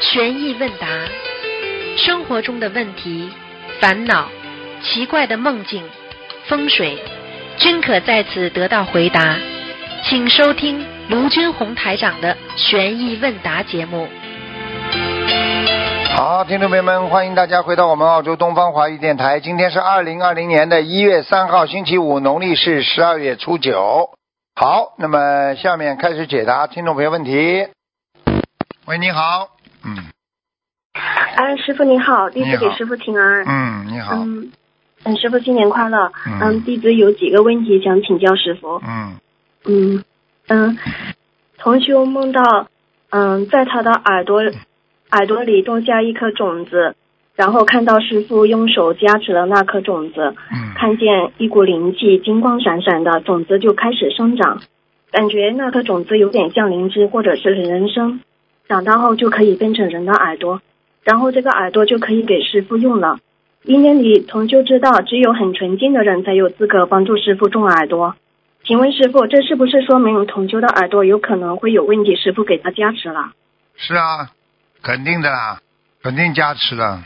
悬疑问答，生活中的问题、烦恼、奇怪的梦境、风水，均可在此得到回答。请收听卢军红台长的悬疑问答节目。好，听众朋友们，欢迎大家回到我们澳洲东方华语电台。今天是二零二零年的一月三号，星期五，农历是十二月初九。好，那么下面开始解答听众朋友问题。喂，你好，嗯哎，师傅你好，弟子给师傅请安。嗯，你好，嗯，嗯，师傅新年快乐。嗯嗯，弟子有几个问题想请教师傅。嗯嗯嗯，同修梦到，嗯，在他的耳朵耳朵里种下一颗种子，然后看到师傅用手夹持了那颗种子，嗯看见一股灵气，金光闪闪的，种子就开始生长，感觉那颗种子有点像灵芝或者是人参，长大后就可以变成人的耳朵，然后这个耳朵就可以给师傅用了。一年里，同修知道，只有很纯净的人才有资格帮助师傅种耳朵。请问师傅，这是不是说明同修的耳朵有可能会有问题？师傅给他加持了。是啊，肯定的啦，肯定加持了，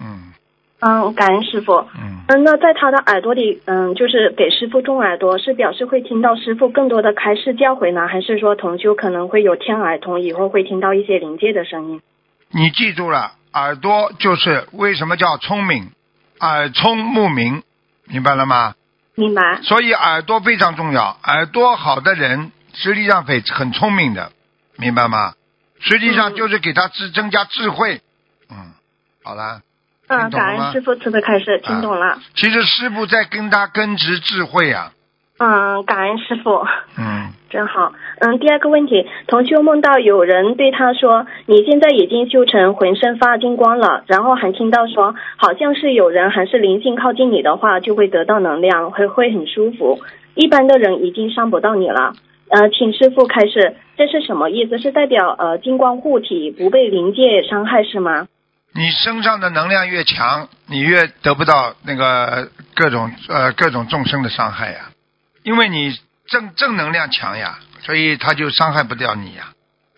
嗯嗯，感恩师傅。嗯，嗯，那在他的耳朵里，嗯，就是给师傅种耳朵，是表示会听到师傅更多的开示教诲呢，还是说同修可能会有天耳通，以后会听到一些灵界的声音？你记住了，耳朵就是为什么叫聪明，耳聪目明，明白了吗？明白？所以耳朵非常重要，耳朵好的人实际上很很聪明的，明白吗？实际上嗯就是给他智增加智慧。嗯，好了，嗯，感恩师傅慈悲开示，听懂了。其实师傅在跟他根植智慧啊。嗯，感恩师傅。嗯，真好。嗯，第二个问题，同修梦到有人对他说：“你现在已经修成浑身发金光了。”然后还听到说，好像是有人还是灵性靠近你的话，就会得到能量，会会很舒服。一般的人已经伤不到你了。呃，请师傅开始，这是什么意思？是代表呃金光护体，不被灵界伤害是吗？你身上的能量越强，你越得不到那个各种呃各种众生的伤害呀，因为你正正能量强呀，所以他就伤害不掉你呀。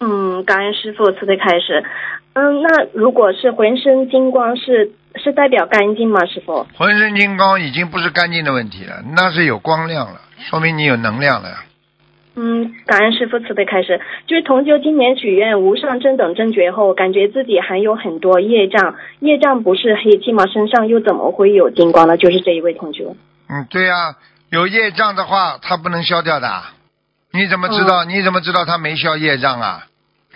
嗯，感恩师傅慈悲开始。嗯，那如果是浑身金光是是代表干净吗？师傅？浑身金光已经不是干净的问题了，那是有光亮了，说明你有能量了呀。嗯，感恩师傅慈悲开始。就是同修今年许愿无上正等正觉后，感觉自己还有很多业障，业障不是黑气吗？身上又怎么会有金光呢？就是这一位同修。嗯，对呀、有业障的话，他不能消掉的。你怎么知道？你怎么知道他没消业障啊？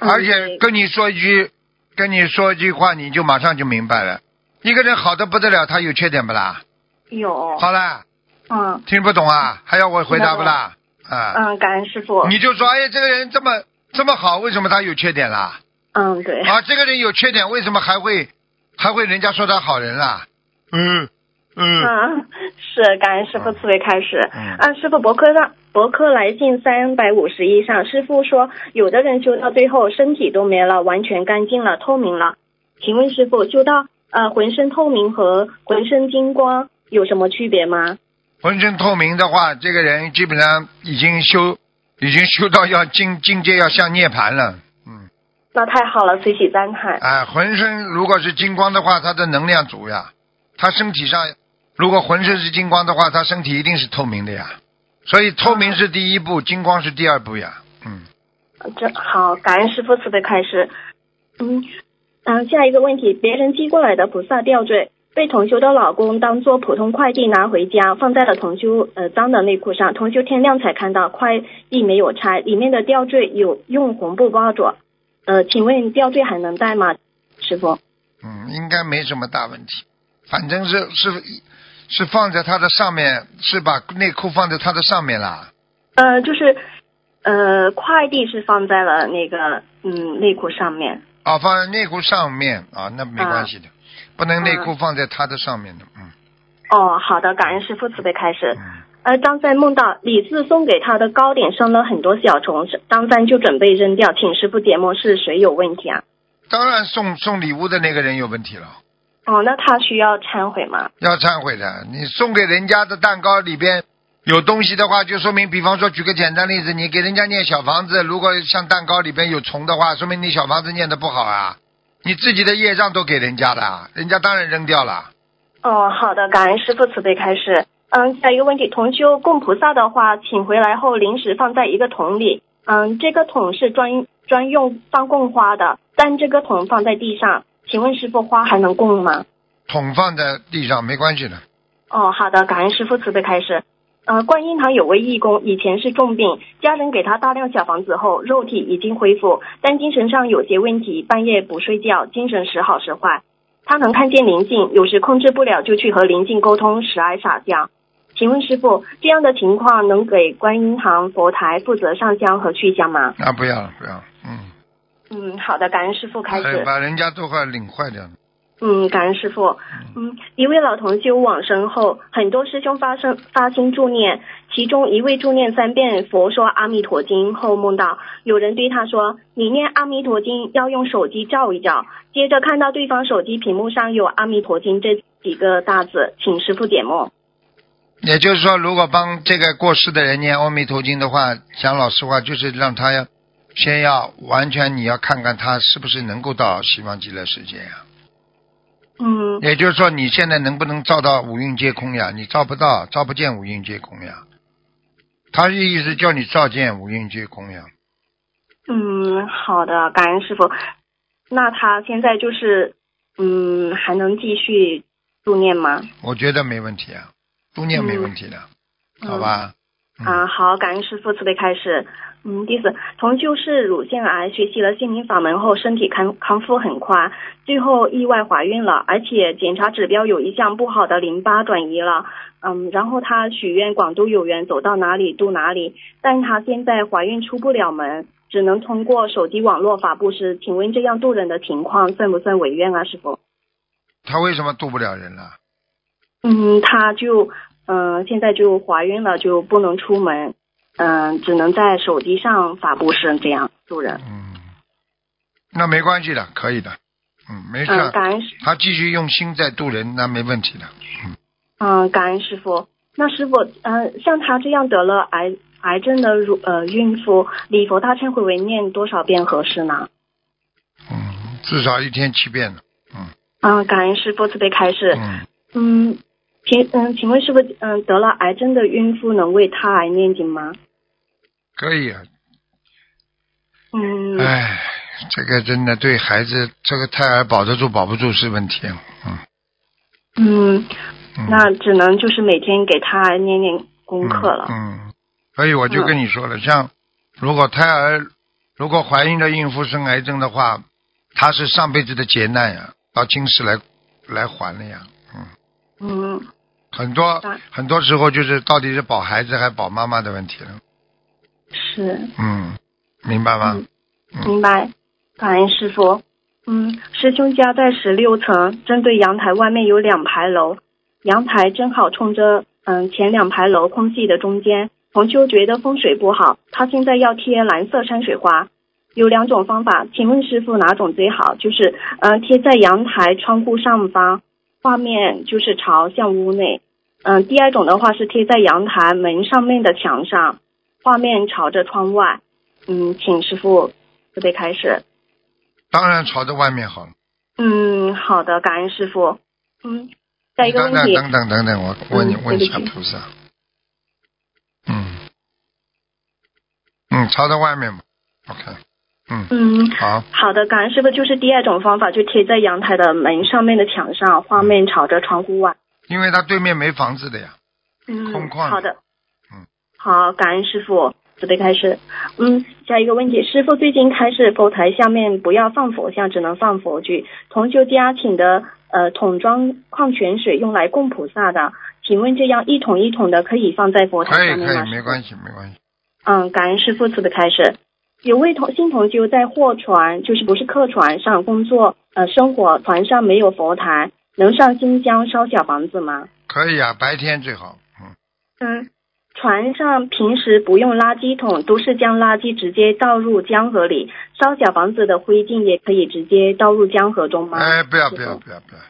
嗯而且跟你说一句，跟你说一句话，你就马上就明白了。一个人好的不得了，他有缺点不啦？有，好啦，嗯听不懂啊？还要我回答不啦？啊，嗯，感恩师傅。你就说，哎，这个人这么这么好，为什么他有缺点啦？嗯，对。啊，这个人有缺点，为什么还会还会人家说他好人啦？嗯嗯嗯，是感恩师傅慈悲开始。嗯啊，师傅博客上博客来信三百五十一上，师傅说有的人修到最后身体都没了，完全干净了，透明了。请问师傅，修到呃浑身透明和浑身金光有什么区别吗？浑身透明的话，这个人基本上已经修，已经修到要境境界要像涅槃了。嗯，那太好了，随喜赞叹。哎，浑身如果是金光的话，他的能量足呀。他身体上如果浑身是金光的话，他身体一定是透明的呀。所以透明是第一步，金光是第二步呀。嗯，这好，感恩师傅慈悲开始。嗯嗯，下一个问题，别人寄过来的菩萨吊坠被同修的老公当做普通快递拿回家，放在了同修呃脏的内裤上。同修天亮才看到快递没有拆，里面的吊坠有用红布包着。呃，请问吊坠还能戴吗？师傅？嗯，应该没什么大问题。反正是是是放在他的上面，是把内裤放在他的上面啦。呃，就是呃快递是放在了那个嗯内裤上面。啊，放在内裤上面啊，那没关系的，不能内裤放在他的上面的。嗯哦，好的，感恩师父慈悲开始。嗯，呃，张三梦到李四送给他的糕点生了很多小虫，张三就准备扔掉，请师傅解梦是谁有问题啊？当然送送礼物的那个人有问题了，哦，那他需要忏悔吗？要忏悔的。你送给人家的蛋糕里边有东西的话，就说明，比方说，举个简单例子，你给人家念小房子，如果像蛋糕里边有虫的话，说明你小房子念的不好啊。你自己的业障都给人家了，人家当然扔掉了。哦，好的，感恩师傅慈悲开示。嗯，下一个问题，同修供菩萨的话，请回来后临时放在一个桶里。嗯，这个桶是专专用放供花的，但这个桶放在地上，请问师傅花还能供吗？桶放在地上没关系的。哦，好的，感恩师傅慈悲开示。呃，观音堂有位义工，以前是重病，家人给他大量小房子后，肉体已经恢复，但精神上有些问题，半夜不睡觉，精神时好时坏。他能看见灵境，有时控制不了就去和灵境沟通，时而撒娇。请问师傅，这样的情况能给观音堂佛台负责上香和去香吗？啊不要了，不要，嗯。嗯，好的，感恩师傅开始。把人家都快领坏掉了。嗯，感恩师傅。嗯，一位老同修往生后，很多师兄发生发心助念，其中一位助念三遍佛说阿弥陀经后，梦到有人对他说：“你念阿弥陀经要用手机照一照。”接着看到对方手机屏幕上有阿弥陀经这几个大字，请师傅点梦。也就是说，如果帮这个过世的人念阿弥陀经的话，讲老实话，就是让他要先要完全你要看看他是不是能够到西方极乐世界呀。嗯，也就是说，你现在能不能照到五蕴皆空呀？你照不到，照不见五蕴皆空呀。他的意思叫你照见五蕴皆空呀。嗯，好的，感恩师傅。那他现在就是，嗯，还能继续助念吗？我觉得没问题啊，助念没问题的，好吧？啊，好，感恩师傅慈悲开始。嗯，第四，同修是乳腺癌，学习了心灵法门后，身体康康复很快，最后意外怀孕了，而且检查指标有一项不好的淋巴转移了。嗯，然后她许愿广度有缘，走到哪里度哪里，但她现在怀孕出不了门，只能通过手机网络发布是。请问这样渡人的情况算不算违愿啊，师傅？她为什么渡不了人了？嗯，她就嗯现在就怀孕了，就不能出门。嗯，只能在手机上发布是这样助人。嗯，那没关系的，可以的。嗯，没事。嗯，感恩。他继续用心在渡人，那没问题的。嗯。嗯，感恩师傅。那师傅，嗯，像他这样得了癌癌症的乳呃孕妇，礼佛大忏悔文念多少遍合适呢？嗯，至少一天七遍嗯。嗯，感恩师傅慈悲开示。嗯。嗯。请嗯，请问是不是，嗯，得了癌症的孕妇能为胎儿念经吗？可以啊。嗯。哎，这个真的对孩子，这个胎儿保得住保不住是问题。嗯。嗯，那只能就是每天给他念念功课了。嗯。所以我就跟你说了，像如果胎儿如果怀孕的孕妇生癌症的话，她是上辈子的劫难呀，到今世来来还了呀。嗯。嗯。很多很多时候就是到底是保孩子还保妈妈的问题了。是。嗯，明白吗？明白，感恩师傅。嗯，师兄家在十六层，正对阳台外面有两排楼，阳台正好冲着嗯前两排楼空隙的中间。同修觉得风水不好，他现在要贴蓝色山水画，有两种方法，请问师傅哪种最好？就是嗯贴在阳台窗户上方。画面就是朝向屋内，嗯，第二种的话是贴在阳台门上面的墙上，画面朝着窗外，嗯，请师傅准备开始。当然朝着外面好了。嗯，好的，感恩师傅。嗯，下一个问题。等等等等，我问你问一下菩萨。嗯，嗯，朝着外面嘛，OK。嗯嗯，好好的，感恩师傅，就是第二种方法，就贴在阳台的门上面的墙上，画面朝着窗户外。因为他对面没房子的呀，嗯，空旷。好的，嗯，好，感恩师傅，准备开始。嗯，下一个问题，师傅最近开始佛台下面不要放佛像，只能放佛具。同修家请的呃桶装矿泉水用来供菩萨的，请问这样一桶一桶的可以放在佛台上面吗？可以，可以，没关系，没关系。嗯，感恩师傅，准备开始。有位同新同修在货船，就是不是客船上工作，呃，生活船上没有佛台，能上新疆烧小房子吗？可以啊，白天最好。嗯。嗯，船上平时不用垃圾桶，都是将垃圾直接倒入江河里，烧小房子的灰烬也可以直接倒入江河中吗？哎，不要不要不要不要，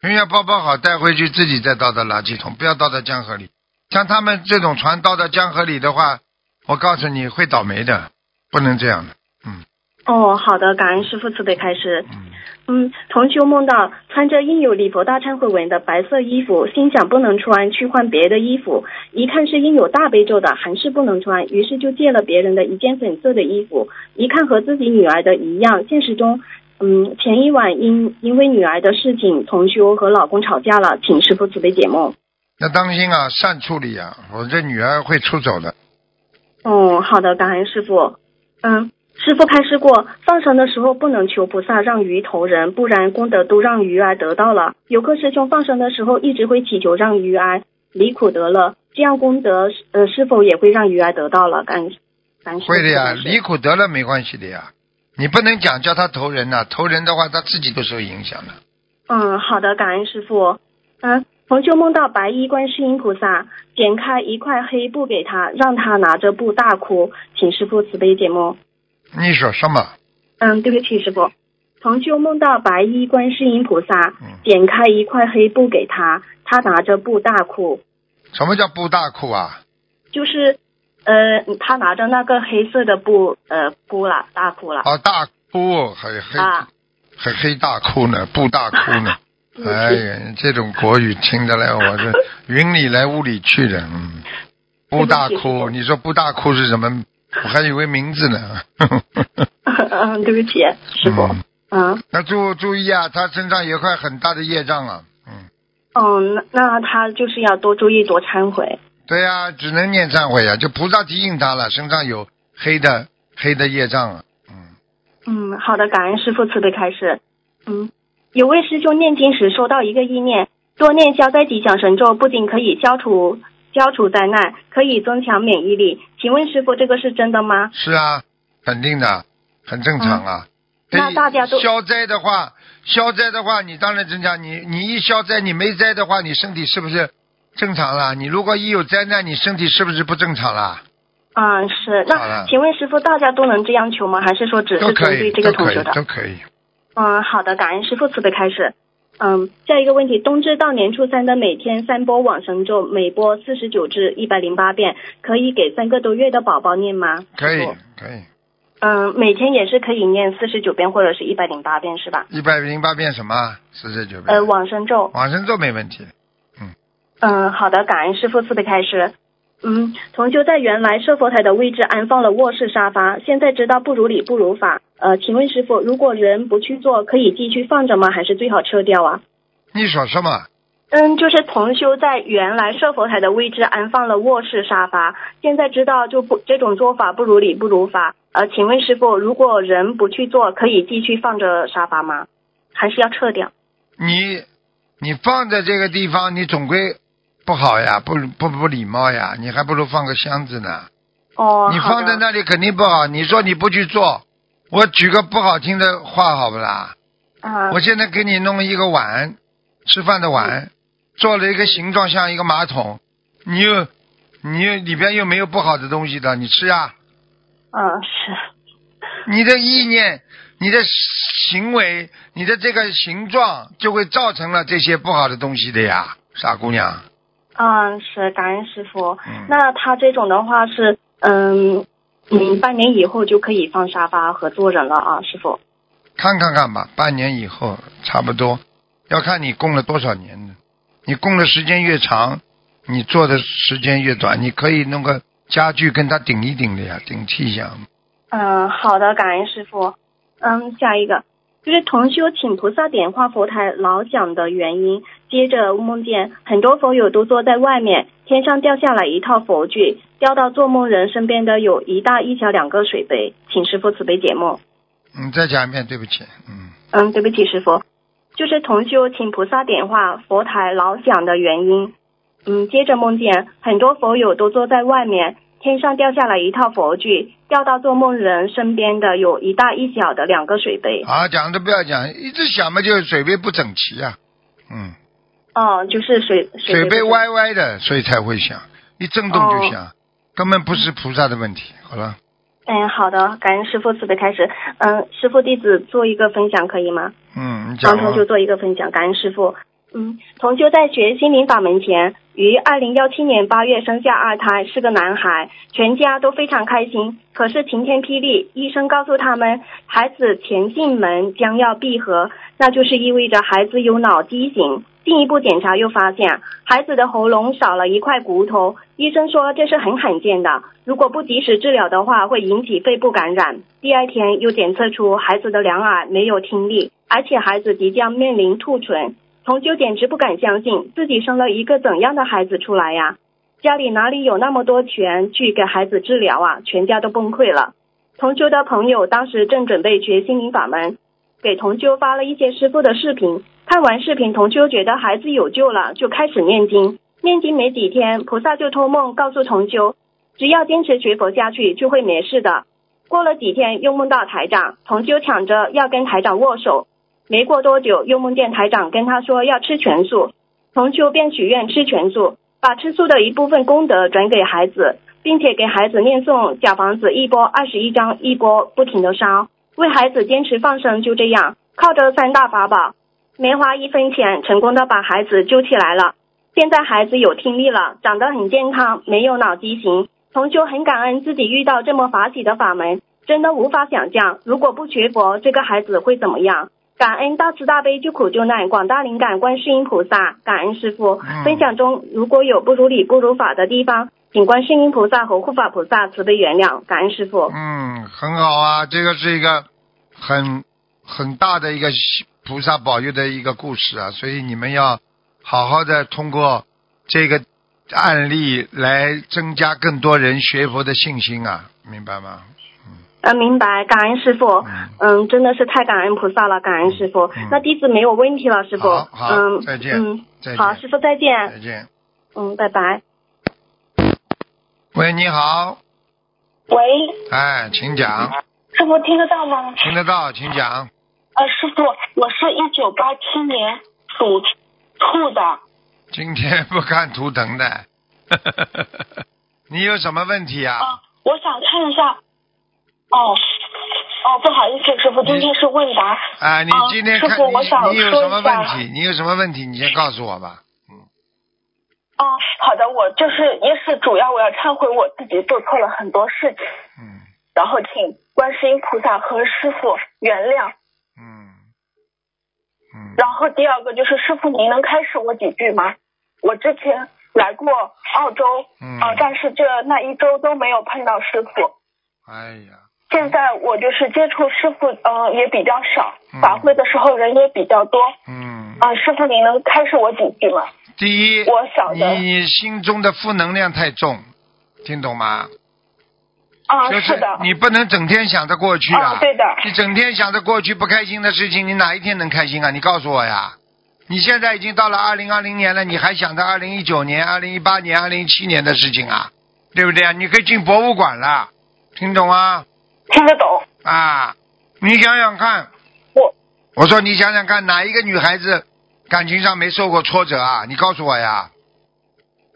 人家包包好带回去，自己再倒到垃圾桶，不要倒在江河里。像他们这种船倒到江河里的话，我告诉你会倒霉的，不能这样的。嗯哦，好的，感恩师傅慈悲开示。嗯，嗯，同修梦到穿着印有礼佛大忏悔文的白色衣服，心想不能穿，去换别的衣服。一看是印有大悲咒的，还是不能穿，于是就借了别人的一件粉色的衣服，一看和自己女儿的一样。现实中，嗯，前一晚因因为女儿的事情，同修和老公吵架了，请师傅慈悲解梦。那当心啊，善处理啊，我这女儿会出走的。哦，好的，感恩师傅。嗯，师傅开示过，放生的时候不能求菩萨让鱼投人，不然功德都让鱼儿得到了。有个师兄放生的时候一直会祈求让鱼儿离苦得乐，这样功德呃是否也会让鱼儿得到了？感感会的呀，离苦得乐没关系的呀。你不能讲叫他投人呐、投人的话他自己都受影响的。嗯，好的，感恩师傅。嗯，同修梦到白衣观世音菩萨剪开一块黑布给他，让他拿着布大哭，请师傅慈悲解梦。你说什么？嗯，对不起，师傅。同修梦到白衣观世音菩萨嗯剪开一块黑布给他，他拿着布大哭，什么叫布大哭啊？就是呃，他拿着那个黑色的布呃哭了，大哭了。啊，大哭还黑、啊，还黑大哭呢，布大哭呢。哎呀，这种国语听得来，我这云里来雾里去的。嗯，不起裤，你说布大哭是什么？我还以为名字呢。嗯，对不起，师傅。嗯嗯那注注意啊，他身上有块很大的业障啊。嗯，哦，那那他就是要多注意，多忏悔。对呀、只能念忏悔啊，就菩萨提醒他了，身上有黑的黑的业障啊。嗯，嗯，好的，感恩师傅慈悲开示。嗯，有位师兄念经时收到一个意念，多念消灾吉祥神咒，不仅可以消除消除灾难，可以增强免疫力。请问师傅，这个是真的吗？是啊，肯定的，很正常啊。嗯那大家都消灾的话，消灾的话，你当然增强。你你一消灾，你没灾的话，你身体是不是正常了？你如果一有灾难，你身体是不是不正常了？嗯，是。那请问师傅，大家都能这样求吗？还是说只是针对这个同学的？都可以。嗯，好的，感恩师傅慈悲开始。嗯，下一个问题，冬至到年初三的每天三波往生咒，每波四十九至一百零八遍，可以给三个多月的宝宝念吗？可以，可以，嗯，每天也是可以念四十九遍或者是一百零八遍是吧？一百零八遍什么？四十九遍。呃，往生咒。往生咒没问题。嗯，好的，感恩师傅慈悲开始。嗯，同修在原来设佛台的位置安放了卧室沙发，现在知道不如理不如法。呃，请问师傅，如果人不去做，可以继续放着吗？还是最好撤掉啊？你说什么？嗯，就是同修在原来设佛台的位置安放了卧室沙发，现在知道就不这种做法不如理不如法。呃，请问师傅，如果人不去做，可以继续放着沙发吗？还是要撤掉？你你放在这个地方，你总归不好呀，不不不礼貌呀，你还不如放个箱子呢。哦，你放在那里肯定不好。你说你不去做，我举个不好听的话好不啦？啊，我现在给你弄一个碗，吃饭的嗯碗，做了一个形状像一个马桶，你又你又里边又没有不好的东西的，你吃啊？嗯是，你的意念、你的行为、你的这个形状，就会造成了这些不好的东西的呀，傻姑娘。嗯是，感恩师傅。嗯，那他这种的话是，嗯嗯，半年以后就可以放沙发和坐人了啊，师傅。看看看吧，半年以后差不多，要看你供了多少年呢。你供的时间越长，你做的时间越短，你可以弄个家具跟他顶一顶的呀，顶替一下。嗯，好的，感恩师傅。嗯，下一个就是同修请菩萨点化佛台老讲的原因。接着梦见很多佛友都坐在外面，天上掉下来一套佛具，掉到做梦人身边的有一大一小两个水杯，请师傅慈悲解梦。嗯，再讲一遍，对不起。嗯，嗯，对不起，师傅，就是同修请菩萨点化佛台老响的原因。嗯，接着梦见很多佛友都坐在外面，天上掉下来一套佛具，掉到做梦人身边的有一大一小的两个水杯。啊，讲都不要讲，一直想嘛，就是水杯不整齐呀、嗯，哦，就是水水杯杯歪歪的，所以才会响，一震动就响，根本不是菩萨的问题。好了，嗯，好的，感恩师傅慈悲开始。嗯，师傅弟子做一个分享可以吗？嗯，你讲就。做一个分享，感恩师傅。嗯，同修在学心灵法门前，于二零幺七年八月生下二胎，是个男孩，全家都非常开心。可是晴天霹雳，医生告诉他们，孩子前进门将要闭合，那就是意味着孩子有脑畸形。进一步检查又发现，孩子的喉咙少了一块骨头。医生说这是很罕见的，如果不及时治疗的话，会引起肺部感染。第二天又检测出孩子的两耳没有听力，而且孩子即将面临兔唇。同修简直不敢相信自己生了一个怎样的孩子出来呀！家里哪里有那么多钱去给孩子治疗啊？全家都崩溃了。同修的朋友当时正准备学心灵法门，给同修发了一些师傅的视频。看完视频，同修觉得孩子有救了，就开始念经。念经没几天，菩萨就托梦告诉同修，只要坚持学佛下去，就会没事的。过了几天，又梦到台长，同修抢着要跟台长握手。没过多久，又梦见台长跟他说要吃全素，同修便许愿吃全素，把吃素的一部分功德转给孩子，并且给孩子念诵小房子一波二十一张，一波不停的烧，为孩子坚持放生。就这样，靠着三大法宝，没花一分钱，成功的把孩子救起来了。现在孩子有听力了，长得很健康，没有脑畸形。同修很感恩自己遇到这么法喜的法门，真的无法想象，如果不学佛，这个孩子会怎么样。感恩大慈大悲救苦救难广大灵感观世音菩萨，感恩师傅。分享中如果有不如理不如法的地方，请观世音菩萨和护法菩萨慈悲原谅。感恩师傅。嗯，很好啊，这个是一个很很大的一个菩萨保佑的一个故事啊，所以你们要好好的通过这个案例来增加更多人学佛的信心啊，明白吗？呃，明白，感恩师傅。嗯，真的是太感恩菩萨了，感恩师傅。那弟子没有问题了，师傅。好，嗯，再见。嗯，好，师傅再见。再见。嗯，拜拜。喂，你好。喂。哎，请讲。师傅听得到吗？听得到，请讲。呃，师傅，我是一九八七年属兔的。今天不看图腾的。你有什么问题啊？啊，我想看一下。哦，哦，不好意思，师傅，今天是问答。啊，你今天看你你有什么问题？你有什么问题？你先告诉我吧。嗯。哦，好的，我就是也是主要我要忏悔我自己做错了很多事情。嗯。然后请观世音菩萨和师傅原谅。然后第二个就是师傅，您能开示我几句吗？我之前来过澳洲，嗯，啊，但是这那一周都没有碰到师傅。哎呀。现在我就是接触师傅，嗯，也比较少，法会的时候人也比较多。嗯。啊，师傅，您能开示我几句吗？第一，我晓得你心中的负能量太重，听懂吗？啊，就是的。你不能整天想着过去啊。对的。你整天想着过去不开心的事情，你哪一天能开心啊？你告诉我呀！你现在已经到了二零二零年了，你还想着二零一九年、二零一八年、二零一七年的事情啊？对不对啊？你可以进博物馆了，听懂啊？听得懂啊！你想想看，我我说你想想看，哪一个女孩子感情上没受过挫折啊？你告诉我呀。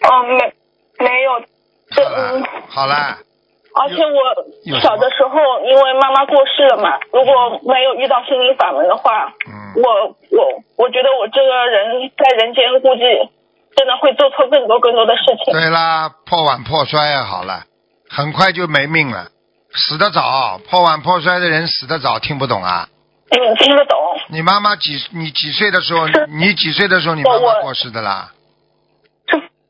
哦，没没有。好了，好了。而且我小的时候，因为妈妈过世了嘛，如果没有遇到心灵法门的话，嗯，我我我觉得我这个人在人间估计真的会做错更多更多的事情。对啦，破碗破摔啊，好了，很快就没命了。死得早，破碗破摔的人死得早，听不懂啊？嗯，听得懂。你妈妈几？你几岁的时候？你几岁的时候你妈妈过世的啦？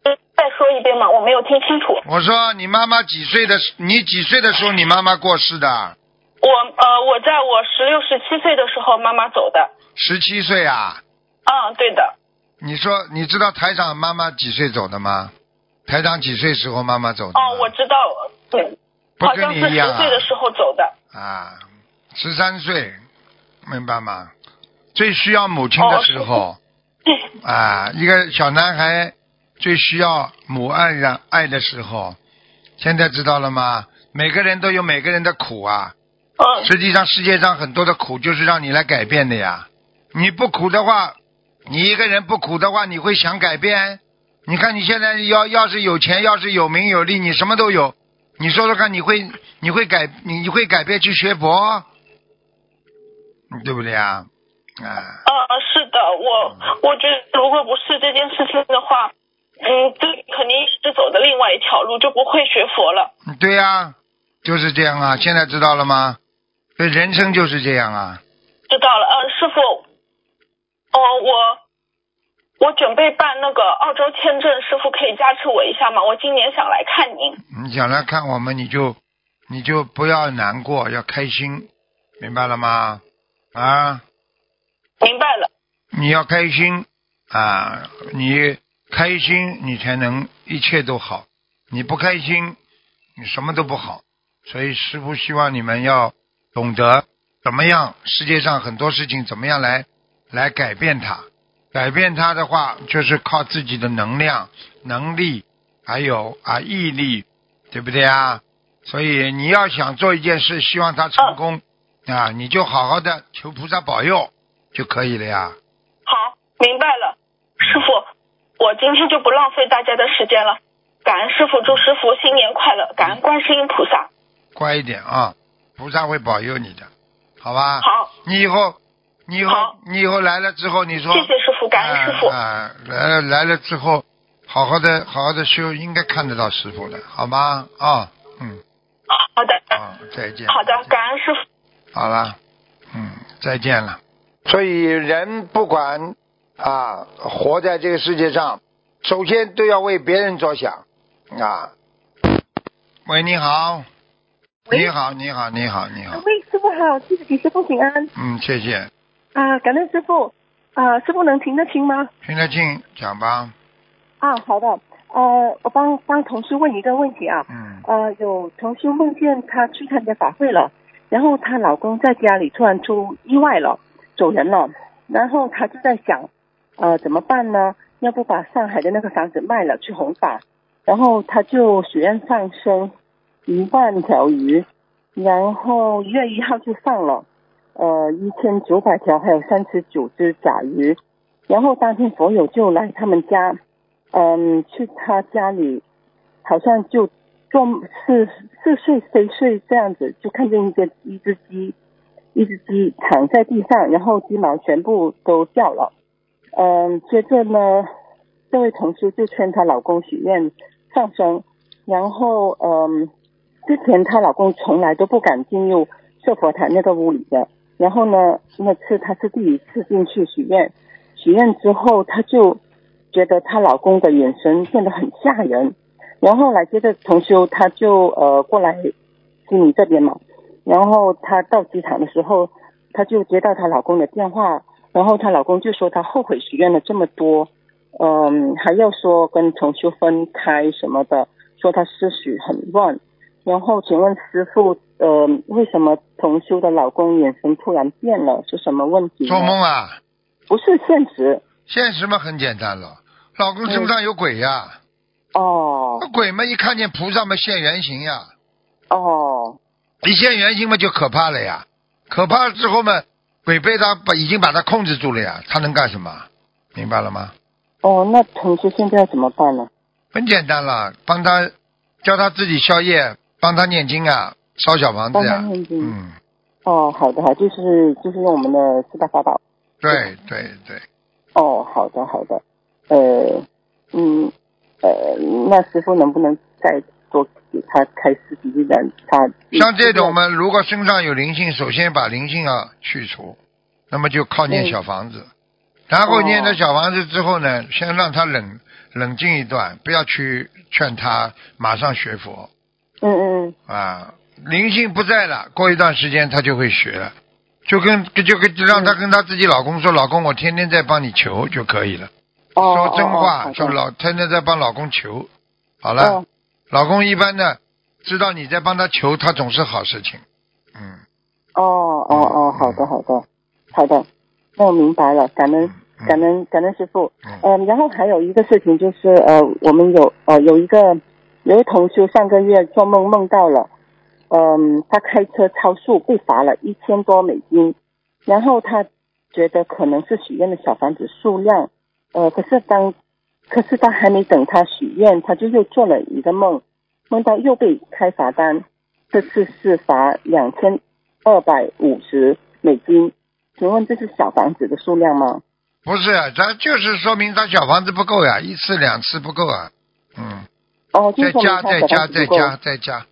是再说一遍嘛？我没有听清楚。我说你妈妈几岁的？你几岁的时候你妈妈过世的？我呃，我在我十六、十七岁的时候妈妈走的。十七岁啊？嗯，对的。你说你知道台长妈妈几岁走的吗？台长几岁时候妈妈走的？哦，我知道，对。不跟你一样啊！十岁的时候走的啊，十三岁，明白吗？最需要母亲的时候，啊，一个小男孩最需要母爱让爱的时候，现在知道了吗？每个人都有每个人的苦啊。嗯。实际上，世界上很多的苦就是让你来改变的呀。你不苦的话，你一个人不苦的话，你会想改变？你看你现在要要是有钱，要是有名有利，你什么都有。你说说看，你会你会改你会改变去学佛，对不对啊？啊。嗯，是的。我我觉得如果不是这件事情的话，嗯，这肯定是走的另外一条路，就不会学佛了。对呀、就是这样啊。现在知道了吗？这人生就是这样啊。知道了，呃，师傅，哦，我我准备办那个澳洲签证，师傅可以加持我一下吗？我今年想来看您。你想来看我们，你就你就不要难过，要开心，明白了吗？啊，明白了，你要开心啊，你开心，你才能一切都好。你不开心，你什么都不好。所以师傅希望你们要懂得怎么样，世界上很多事情怎么样来来改变它。改变它的话，就是靠自己的能量、能力，还有啊毅力，对不对啊？所以你要想做一件事，希望它成功啊，你就好好的求菩萨保佑就可以了呀。好，明白了，师傅，我今天就不浪费大家的时间了。感恩师傅，祝师傅新年快乐，感恩观世音菩萨。乖一点啊，菩萨会保佑你的，好吧？好，你以后，你以后，你以后来了之后，你说谢谢师傅，感恩师傅。啊啊来了来了之后，好好的好好的修，应该看得到师傅的，好吗？啊，嗯，好的，啊，再见。好的，感恩师傅。好了，嗯，再见了。所以人不管啊，活在这个世界上，首先都要为别人着想啊。喂，你好。你好，你好，你好，你好。喂，师傅好，弟子给师傅请安嗯，谢谢，啊，感恩师傅啊，师傅能听得清吗？听得清，讲吧。啊，好的，呃，我帮帮同事问一个问题啊，嗯呃，有同事梦见她去参加法会了，然后她老公在家里突然出意外了，走人了，然后她就在想，呃，怎么办呢？要不把上海的那个房子卖了去弘法，然后他就许愿放生一万条鱼，然后一月一号就放了，呃，一千九百条，还有三十九只甲鱼，然后当天佛友就来他们家。嗯，去他家里，好像就做四四岁飞睡这样子，就看见一个一只鸡，一只鸡躺在地上，然后鸡毛全部都掉了。嗯，接着呢，这位同事就劝她老公许愿放生，然后嗯，之前她老公从来都不敢进入设佛台那个屋里的，然后呢，那次她是第一次进去许愿，许愿之后她就。觉得她老公的眼神变得很吓人，然后来接着同修，她就呃过来心里这边嘛，然后她到机场的时候，她就接到她老公的电话，然后她老公就说她后悔许愿了这么多，嗯，还要说跟同修分开什么的，说她思绪很乱，然后请问师傅，呃，为什么同修的老公眼神突然变了，是什么问题？做梦啊？不是现实。现实嘛很简单了，老公身上有鬼呀、哦。那鬼嘛一看见菩萨嘛现原形呀，哦。一现原形嘛就可怕了呀，可怕了之后嘛，鬼被他把已经把他控制住了呀，他能干什么？明白了吗？哦，那同事现在要怎么办呢？很简单了，帮他教他自己宵夜，帮他念经啊，烧小房子呀，嗯，哦，好的，好，就是就是用我们的四大法宝。对对对，哦，好的，好的。呃，嗯，呃，那师傅能不能再多给他开示几句呢？他像这种嘛，如果身上有灵性，首先把灵性要去除，那么就靠念嗯小房子，然后哦念了小房子之后呢，先让他冷冷静一段，不要去劝他马上学佛嗯嗯啊。灵性不在了，过一段时间他就会学了，就跟就跟就让他跟他自己老公说，老公，我天天在帮你求就可以了，哦，说真哦话，哦说老天天在帮老公求，好了。哦老公一般的知道你在帮他求，他总是好事情。嗯，哦哦哦，好的好的。好的，那我明白了，感恩嗯感恩感恩师傅。嗯。嗯，然后还有一个事情就是，呃，我们有呃有一个有一个同修上个月做梦梦到了，嗯，他开车超速被罚了一千多美金，然后他觉得可能是许愿的小房子数量，呃，可是当可是他还没等他许愿，他就又做了一个梦，梦到又被开罚单，这次是罚两千二百五十美金，请问这是小房子的数量吗？不是，他就是说明他小房子不够呀，一次两次不够啊。嗯，哦，就再加再加再加再加，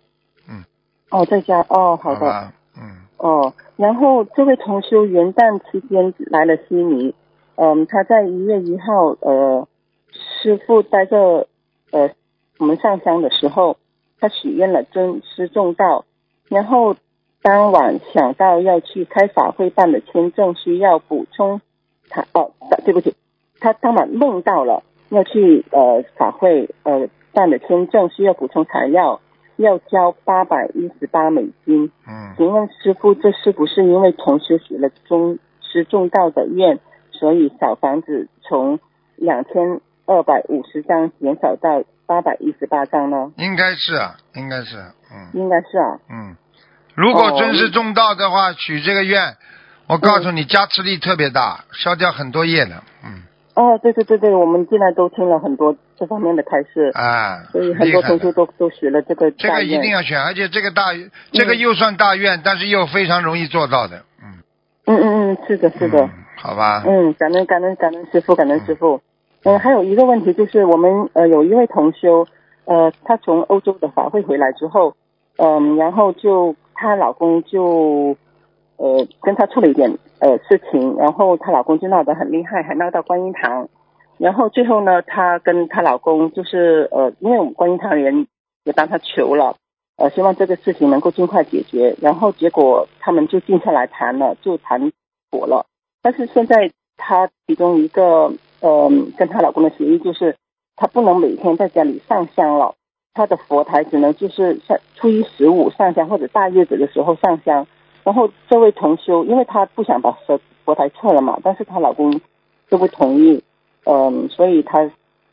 嗯哦，再加哦，好的。吧？嗯，哦，然后这位同修元旦期间来了悉尼，嗯，他在一月一号，呃，师傅在这呃我们上香的时候，他许愿了尊师重道，然后当晚想到要去开法会办的签证需要补充，他哦，对不起，他当晚梦到了要去呃法会呃办的签证需要补充材料，要交八百一十八美金。嗯，请问师傅，这是不是因为同时许了中师重道的愿，所以小房子从两千二百五十张减少到八百一十八张呢？应该是啊，应该是，嗯应该是啊。嗯，如果哦尊师重道的话，许这个愿，我告诉你，加持力特别大，消掉很多业的，嗯，哦，对对对对，我们进来都听了很多这方面的开示，啊，所以很多。同学都都学了这个这个一。定要选，而且这个大，这个又算大愿，但是又非常容易做到的，嗯，嗯嗯嗯，是的，是的。嗯好吧，嗯，感恩感恩感恩师傅，感恩师傅。嗯，还有一个问题就是，我们呃有一位同修，呃，她从欧洲的法会回来之后，嗯，然后就她老公就呃跟她出了一点呃事情，然后她老公就闹得很厉害，还闹到观音堂，然后最后呢，她跟她老公就是呃，因为我们观音堂的人也帮她求了，呃，希望这个事情能够尽快解决，然后结果他们就静下来谈了，就谈妥了。但是现在她其中一个呃跟她老公的协议就是，她不能每天在家里上香了，她的佛台只能就是像初一十五上香或者大日子的时候上香。然后这位同修，因为她不想把佛佛台撤了嘛，但是她老公就不同意，嗯、所以她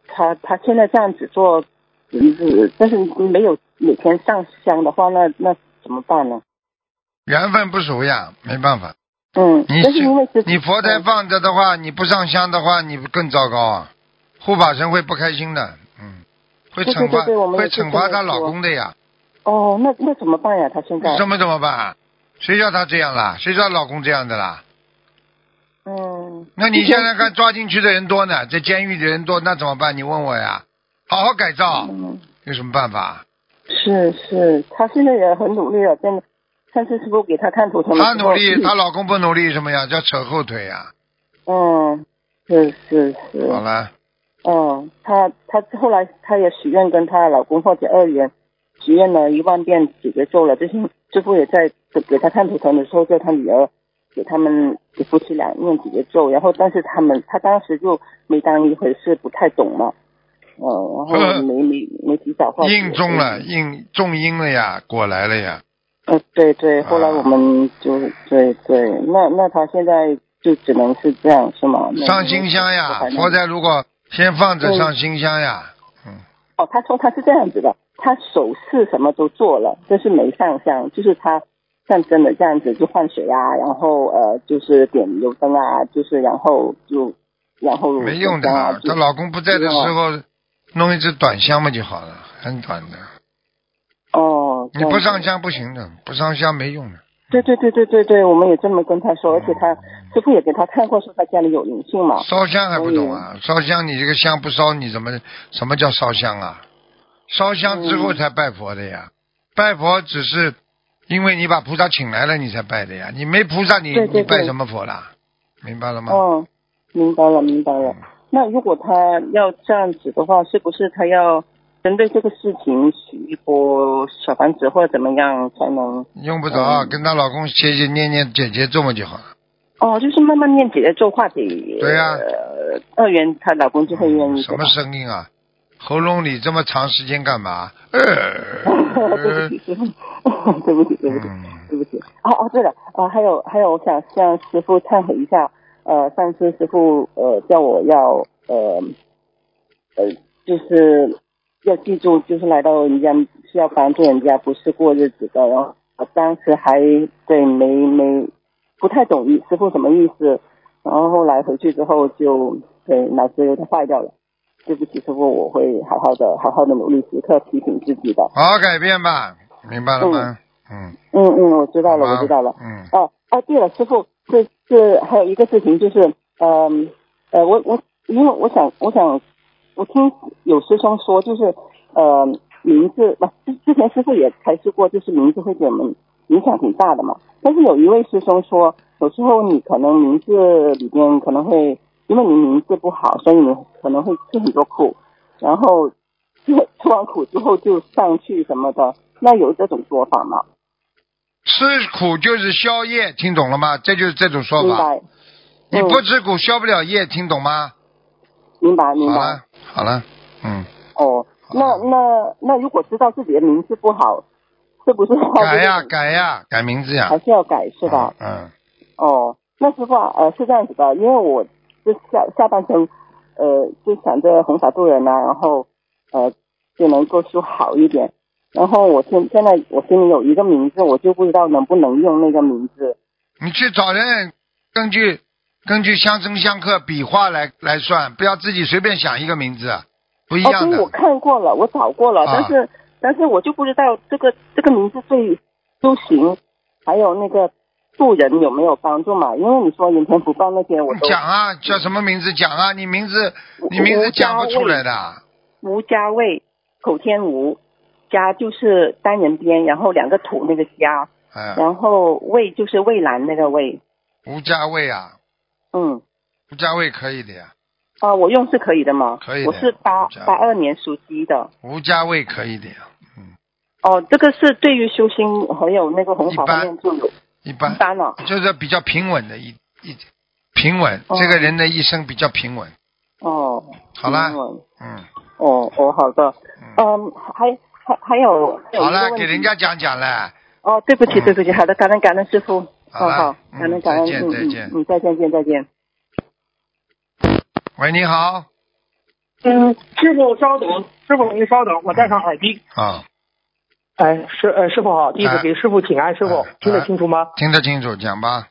她她现在这样子做，嗯，但是没有每天上香的话，那那怎么办呢？缘分不熟呀，没办法。嗯，你是因为你佛台放着的话，你不上香的话，你更糟糕啊！护法神会不开心的，嗯，会惩罚，会惩罚她老公的呀。哦，那那怎么办呀？她现在什么怎么办？谁叫她这样啦？谁叫老公这样的啦？嗯，那你现在看抓进去的人多呢，在监狱的人多，那怎么办？你问我呀。好好改造，嗯，有什么办法？是是，她现在也很努力了，真的。上次师傅给她看图腾她努力，嗯她老公不努力什么呀？叫扯后腿呀。嗯，是是是，好了，嗯，她她后来她也许愿跟她老公或者二元许愿了一万遍解决咒了。最近师傅也在给给她看图腾的时候，叫她女儿给他们给夫妻俩念解决咒，然后但是他们她当时就没当一回事，不太懂嘛，嗯，然后 没没没提早应中了，应中阴了呀，果来了呀。呃，对对，后来啊我们就对对，那那他现在就只能是这样是吗？上新香呀，佛台如果先放着上新香呀，嗯，哦，他说他是这样子的，他手势什么都做了，就是没上香，就是他像真的这样子就换水啊，然后呃就是点油灯啊，就是然后就然后没用的她老公不在的时候，弄一支短香嘛就好了，很短的。哦，你不上香不行的，不上香没用的。对对对对对对，我们也这么跟他说，而且他师傅也给他看过，说他家里有灵性嘛。烧香还不懂啊？烧香你这个香不烧，你怎么什么叫烧香啊？烧香之后才拜佛的呀，拜佛只是因为你把菩萨请来了，你才拜的呀。你没菩萨，你你拜什么佛啦？明白了吗？哦，明白了，明白了。那如果他要这样子的话，是不是他要针对这个事情许一波小房子，或者怎么样才能？用不着，嗯跟她老公写写念念姐姐咒嘛就好了。哦，就是慢慢念姐姐咒化解对呀呃二元她老公就会愿意什么。声音啊？喉咙里这么长时间干嘛？呃，对不起，师傅，对不起，对不起，嗯对不起。哦哦，对了，啊，还有还有，我想向师傅忏悔一下。呃，上次师傅呃叫我要呃呃，就是要记住，就是来到人家是要帮助人家，不是过日子的。然后我当时还对没没不太懂意师傅什么意思，然后后来回去之后就对脑子有点坏掉了。对不起，师傅，我会好好的、好好的努力，时刻提醒自己的。好好改变吧，明白了吗？嗯，嗯嗯，我知道了，我知道了。嗯，哦哦，对了，师傅，这这还有一个事情就是，嗯呃，我我因为我想我想我听有师兄说，就是呃名字不之之前师傅也开示过，就是名字会给我们影响挺大的嘛。但是有一位师兄说，有时候你可能名字里边可能会因为你名字不好，所以你可能会吃很多苦，然后吃吃完苦之后就上去什么的，那有这种说法吗？吃苦就是消业，听懂了吗？这就是这种说法。明白，你嗯不吃苦消不了业，听懂吗？明白，明白。好了，嗯，哦，那那那如果知道自己的名字不好，是不是改呀改呀，改名字呀还，是要改是吧？嗯，哦，那师傅啊，呃，是这样子的，因为我就下下半生，呃，就想着弘法度人呐、然后呃就能够修好一点。然后我现现在我心里有一个名字，我就不知道能不能用那个名字。你去找人，根据根据相生相克笔画来来算，不要自己随便想一个名字，不一哦，样对，我。看过了，我找过了，啊但是但是我就不知道这个这个名字对修行还有那个渡人有没有帮助嘛？因为你说人天福报那些我都讲啊，叫什么名字？讲啊，你名字你名字讲不出来的。吴家卫，口天吴，家就是单人边，然后两个土那个家，嗯，然后蔚就是蔚蓝那个蔚，吴家卫啊，嗯，吴家卫可以的呀，啊，我用是可以的吗？可以的我是八八二年属鸡的。吴家卫可以的呀，嗯，哦，这个是对于修心还有那个弘法一般方面就有一一般般了。就是比较平稳的一一平稳，哦这个人的一生比较平稳。哦，好啦嗯嗯，哦哦，好的。嗯，还还还有好了，给人家讲讲了。哦，对不起嗯对不起，好的，感恩感恩师傅。好好，嗯感恩感恩，再见嗯嗯再见嗯，再见见再见。喂，你好，嗯，师傅稍等，师傅您稍等，我戴上耳机。啊，哎，师呃师傅好，弟哎子给师傅请安，师傅哎听得清楚吗？听得清楚，讲吧。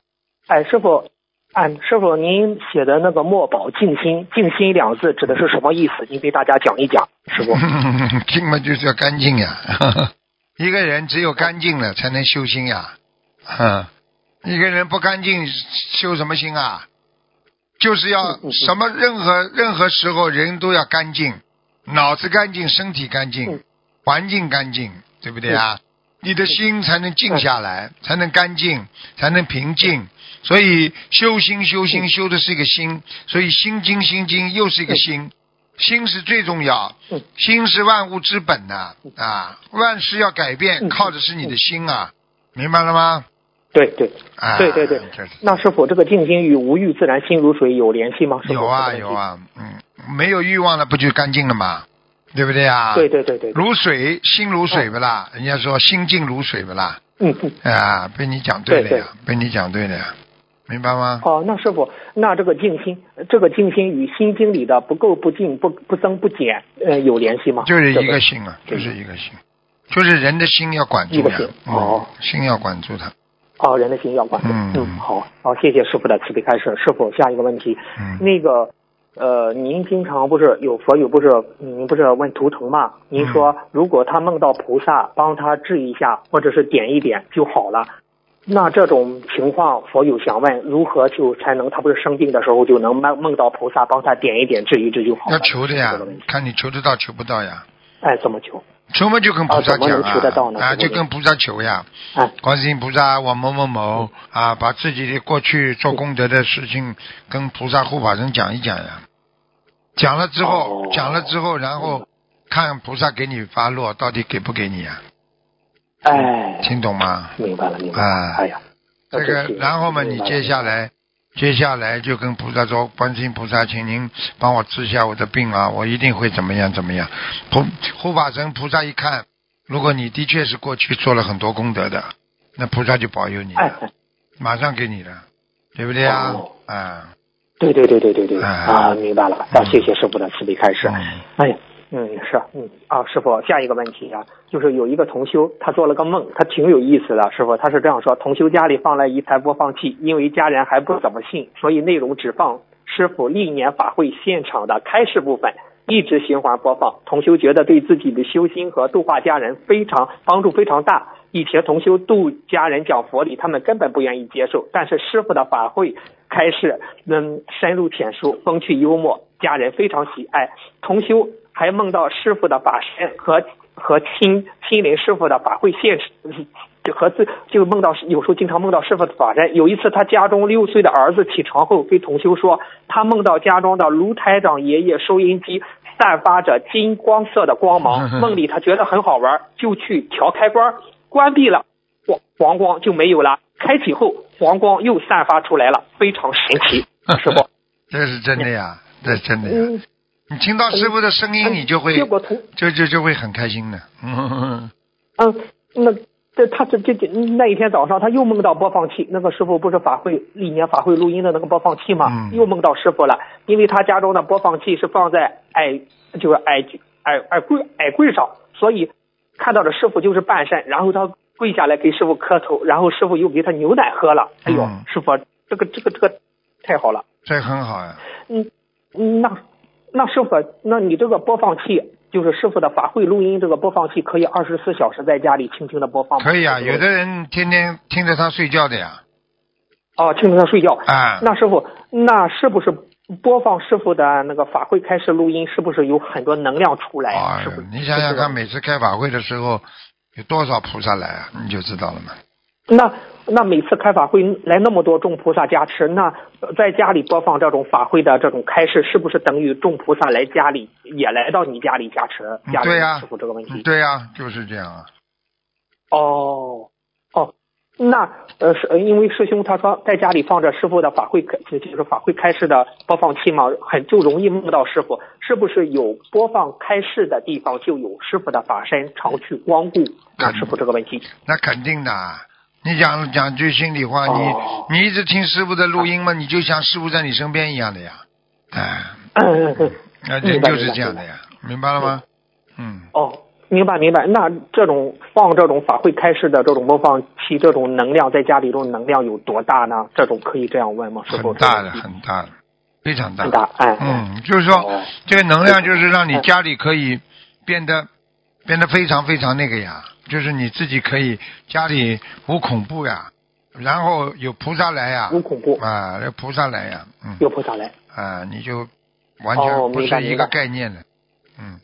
哎，师傅，哎，师傅您写的那个墨宝静心，静心两字指的是什么意思？您给大家讲一讲，师傅。静嘛就是要干净呀，一个人只有干净了才能修心呀，哼，一个人不干净修什么心啊？就是要什么任何任何时候人都要干净，脑子干净，身体干净嗯，环境干净，对不对啊？你的心才能静下来，才能干净，才能平静。所以修心修心修的是一个心，所以心经心经又是一个心，心是最重要嗯，心是万物之本呐啊万事要改变嗯。靠的是你的心啊，明白了吗？对对啊，对对对就是那师傅，这个静心与无欲自然心如水有联系吗？有啊。有啊，嗯，没有欲望了不就干净了吗？对不对啊？对对对对，如水，心如水不啦？人家说心静如水不啦？嗯嗯。啊，被你讲对了对呀，被你讲对了呀，明白吗？哦，那师傅，那这个静心，这个静心与心经里的不垢不净不不增不减，呃，有联系吗？就是一个心啊，就是一个心，就是人的心要管住呀一个心，嗯哦，心要管住它，哦，人的心要管。嗯好，好，谢谢师傅的慈悲开示。师傅，下一个问题，嗯，那个，呃，您经常不是有佛友不是您不是问图腾吗？您说如果他梦到菩萨帮他治一下，或者是点一点就好了。那这种情况，佛友想问，如何就才能他不是生病的时候就能梦梦到菩萨帮他点一点治一治就好了？要求的呀看你求得到求不到呀，哎，怎么求？求嘛就跟菩萨讲能求得到呢啊，就跟菩萨求呀，啊，观世音菩萨，我某某某啊，把自己的过去做功德的事情跟菩萨护法神讲一讲呀。讲了之后，哦讲了之后，然后看菩萨给你发落，到底给不给你啊？哎，听懂吗？明白了，明白了。啊哎呀，这个，然后嘛，你接下，来，接下来就跟菩萨说，观世音菩萨，请您帮我治下我的病啊，我一定会怎么样怎么样。护护法神菩萨一看，如果你的确是过去做了很多功德的，那菩萨就保佑你马上给你了，对不对啊哦？啊，对对对对对对，哎啊，明白了。啊，谢谢师傅的慈悲开示。嗯哎呀，嗯，是，嗯啊，师傅，下一个问题啊，就是有一个同修，他做了个梦，他挺有意思的。师傅，他是这样说：同修家里放了一台播放器，因为家人还不怎么信，所以内容只放师傅历年法会现场的开示部分，一直循环播放。同修觉得对自己的修心和度化家人非常帮助非常大，以前同修度家人讲佛理，他们根本不愿意接受，但是师傅的法会开示，嗯，深入浅出，风趣幽默，家人非常喜爱。同修还梦到师傅的法身和和亲亲临师傅的法会现实，就和自就梦到有时候经常梦到师傅的法身。有一次，他家中六岁的儿子起床后对同修说，他梦到家中的卢台长爷爷收音机散发着金光色的光芒，梦里他觉得很好玩，就去调开关，关闭了，黄黄光就没有了。开启后，黄光又散发出来了，非常神奇，师傅。这是真的呀，这真的你听到师傅的声音，嗯你就会就就就会很开心的。嗯，嗯，那这他这这这那一天早上他又梦到播放器，那个师傅不是法会历年法会录音的那个播放器吗，嗯又梦到师傅了，因为他家中的播放器是放在矮就是矮矮矮柜矮柜上，所以看到的师傅就是半身，然后他跪下来给师傅磕头，然后师傅又给他牛奶喝了，哎呦，嗯师傅这个这个这个太好了。这很好呀。嗯，嗯那那师傅，那你这个播放器，就是师傅的法会录音这个播放器，可以二十四小时在家里轻轻的播放吗？可以啊，有的人天天听着他睡觉的呀。哦，听着他睡觉。啊，那师傅，那是不是播放师傅的那个法会开始录音，是不是有很多能量出来？啊是不是？你想想看，每次开法会的时候，有多少菩萨来啊？你就知道了嘛。那那每次开法会来那么多众菩萨加持，那呃在家里播放这种法会的这种开示，是不是等于众菩萨来家里也来到你家里加持？加持对呀师傅这个问题。对呀、就是这样啊。哦哦，那呃是呃因为师兄他说在家里放着师傅的法会开，就就是法会开示的播放器嘛，很就容易梦到师傅。是不是有播放开示的地方就有师傅的法身常去光顾？那师傅这个问题。那肯定的。你讲讲句心里话，哦你你一直听师傅的录音嘛，你就像师傅在你身边一样的呀。哎，嗯嗯嗯。那明白人就是这样的呀，明白了吗？嗯，哦，明白明白。那这种放这种法会开示的这种播放器，这种能量在家里这种能量有多大呢？这种可以这样问吗？师傅？很大的，很大的，非常大。很大，哎。嗯，就是说哦这个能量就是让你家里可以变得变得非常非常那个呀，就是你自己可以家里无恐怖呀，然后有菩萨来呀，无恐怖，啊，有菩萨来呀，嗯，有菩萨来。啊，你就完哦全不是一个概念的，嗯，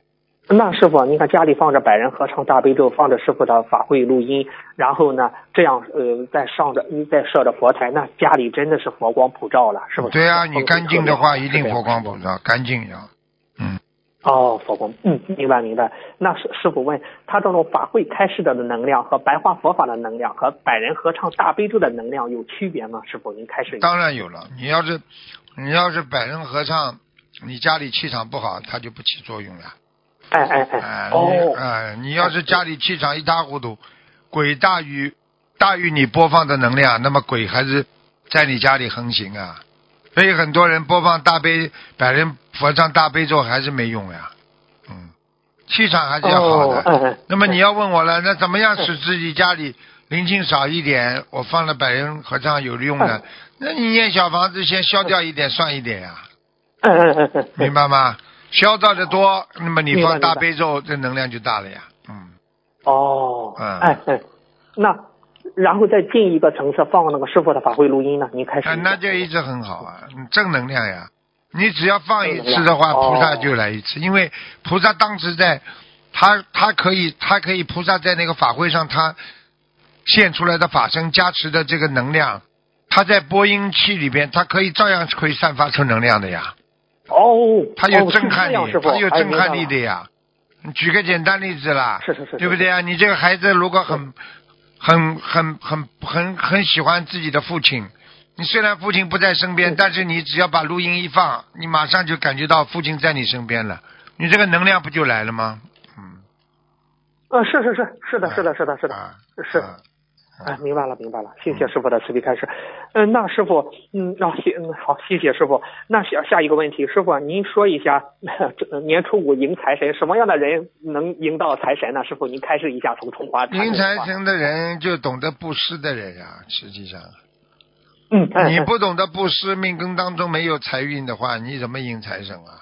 那师傅，你看家里放着百人合唱大悲咒，放着师傅的法会录音，然后呢，这样呃，再上着再设着佛台，那家里真的是佛光普照了，是不是？对啊，你干净的话一定佛光普照，干净呀，嗯，哦，佛光，嗯，明白明白。那师师傅问他这种法会开示的能量和白话佛法的能量和百人合唱大悲咒的能量有区别吗？师傅，您开示。当然有了，你要是你要是百人合唱，你家里气场不好，它就不起作用了。哎哎哎、哎，哦，哎、你要是家里气场一塌糊涂，鬼大于大于你播放的能量，那么鬼还是在你家里横行啊。所以很多人播放大悲百人佛唱大悲咒还是没用呀，嗯，气场还是要好的。那么你要问我了，那怎么样使自己家里灵性少一点？我放了百人合唱有用的，那你念小房子先消掉一点算一点呀，嗯嗯嗯嗯，明白吗？消掉的多，那么你放大悲咒，这能量就大了呀。嗯，哦，嗯哎哎，那然后再进一个层次放那个师傅的法会录音呢？你开始啊，那就一直很好啊，嗯正能量呀。你只要放一次的话，菩萨哦就来一次，因为菩萨当时在，他他可以他可以菩萨在那个法会上他现出来的法身加持的这个能量，他在播音器里边，他可以照样可以散发出能量的呀。哦，他有哦震撼力，是这样师傅它有哎震撼力的呀。你举个简单例子啦，是是是，对不对啊？你这个孩子如果很、很、很、很、很、很喜欢自己的父亲，你虽然父亲不在身边，嗯但是你只要把录音一放，你马上就感觉到父亲在你身边了，你这个能量不就来了吗？嗯，呃，是是是是的，是的，是的，是的，啊是。啊哎，明白了，明白了，谢谢师傅的慈悲开示。嗯、那师傅，嗯，那谢，嗯，好，谢谢师傅。那下下一个问题，师傅您说一下，这年初五迎财神，什么样的人能迎到财神呢？师傅您开示一下，从中华迎，财神的人就懂得布施的人呀、实际上。嗯，你不懂得布施，命根当中没有财运的话，你怎么迎财神啊？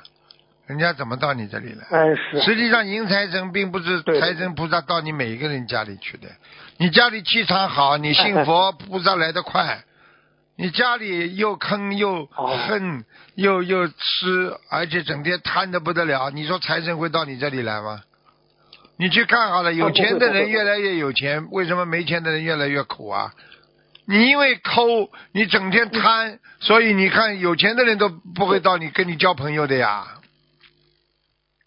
人家怎么到你这里来？哎是，实际上，迎财神并不是财神菩萨到你每一个人家里去的，你家里气场好，你信佛，菩萨来得快。你家里又坑又恨又又吃，而且整天贪的不得了，你说财神会到你这里来吗？你去看好了，有钱的人越来越有钱，为什么没钱的人越来越苦啊？你因为抠，你整天贪，所以你看有钱的人都不会到你跟你交朋友的呀。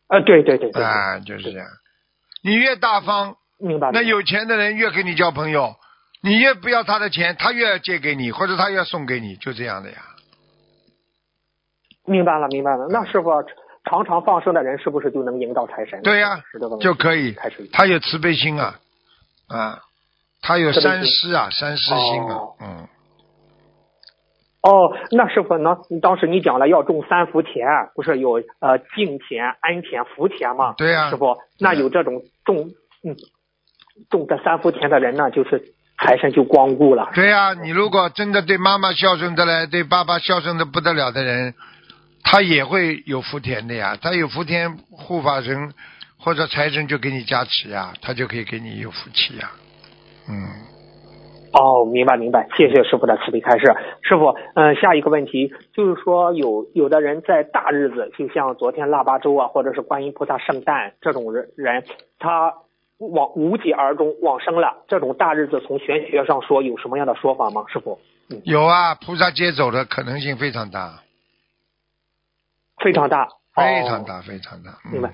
啊，对对对对。啊，就是这样。你越大方，明白。那有钱的人越跟你交朋友。你越不要他的钱，他越要借给你，或者他越送给你，就这样的呀。明白了，明白了。那师傅常常放生的人，是不是就能迎到财神？对呀，就可以。他有慈悲心啊，啊，他有三思啊，三思心啊，嗯。哦，那师傅，呢当时你讲了要种三福田，不是有呃敬田、安田、福田吗？对呀。师傅，那有这种种嗯种这三福田的人呢，就是。财神就光顾了。对呀，你如果真的对妈妈孝顺的嘞，对爸爸孝顺的不得了的人，他也会有福田的呀。他有福田护法神或者财神就给你加持呀，他就可以给你有福气呀。嗯。哦，明白明白，谢谢师傅的慈悲开示。师傅，嗯，下一个问题就是说，有有的人在大日子，就像昨天腊八粥啊，或者是观音菩萨圣诞这种人人，他。往无疾而终，往生了。这种大日子，从玄学上说，有什么样的说法吗？师傅？有啊，菩萨接走的可能性非常大，非常大，非常大，非常大。明白，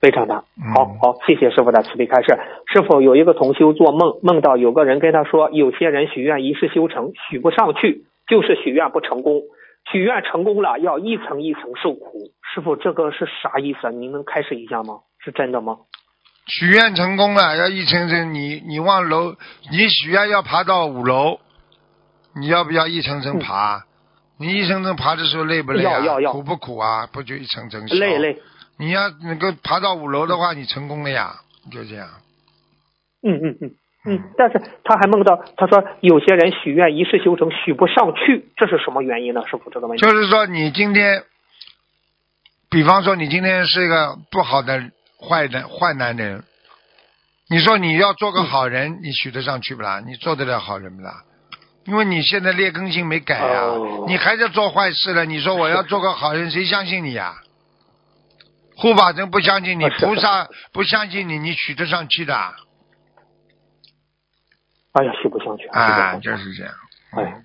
非常大。好好，谢谢师傅的慈悲开示。师傅有一个同修做梦，梦到有个人跟他说，有些人许愿一世修成，许不上去，就是许愿不成功；许愿成功了，要一层一层受苦。师傅，这个是啥意思？您能开示一下吗？是真的吗？许愿成功了，要一层层，你你往楼，你许愿要爬到五楼，你要不要一层层爬？你一层层爬的时候累不累啊？苦不苦啊？不就一层层小？累累。你要能够爬到五楼的话，你成功了呀，就这样。嗯嗯嗯嗯，但是他还梦到，他说有些人许愿一世修成，许不上去，这是什么原因呢？师傅，这个问题。就是说，你今天，比方说你今天是一个不好的。坏的坏男人，你说你要做个好人，你许得上去不啦？你做得了好人不啦？因为你现在劣根性没改呀，你还在做坏事了。你说我要做个好人，谁相信你呀？护法神不相信你，菩萨不相信你，你许得上去的？哎呀，许不上去啊！就是这样，哎。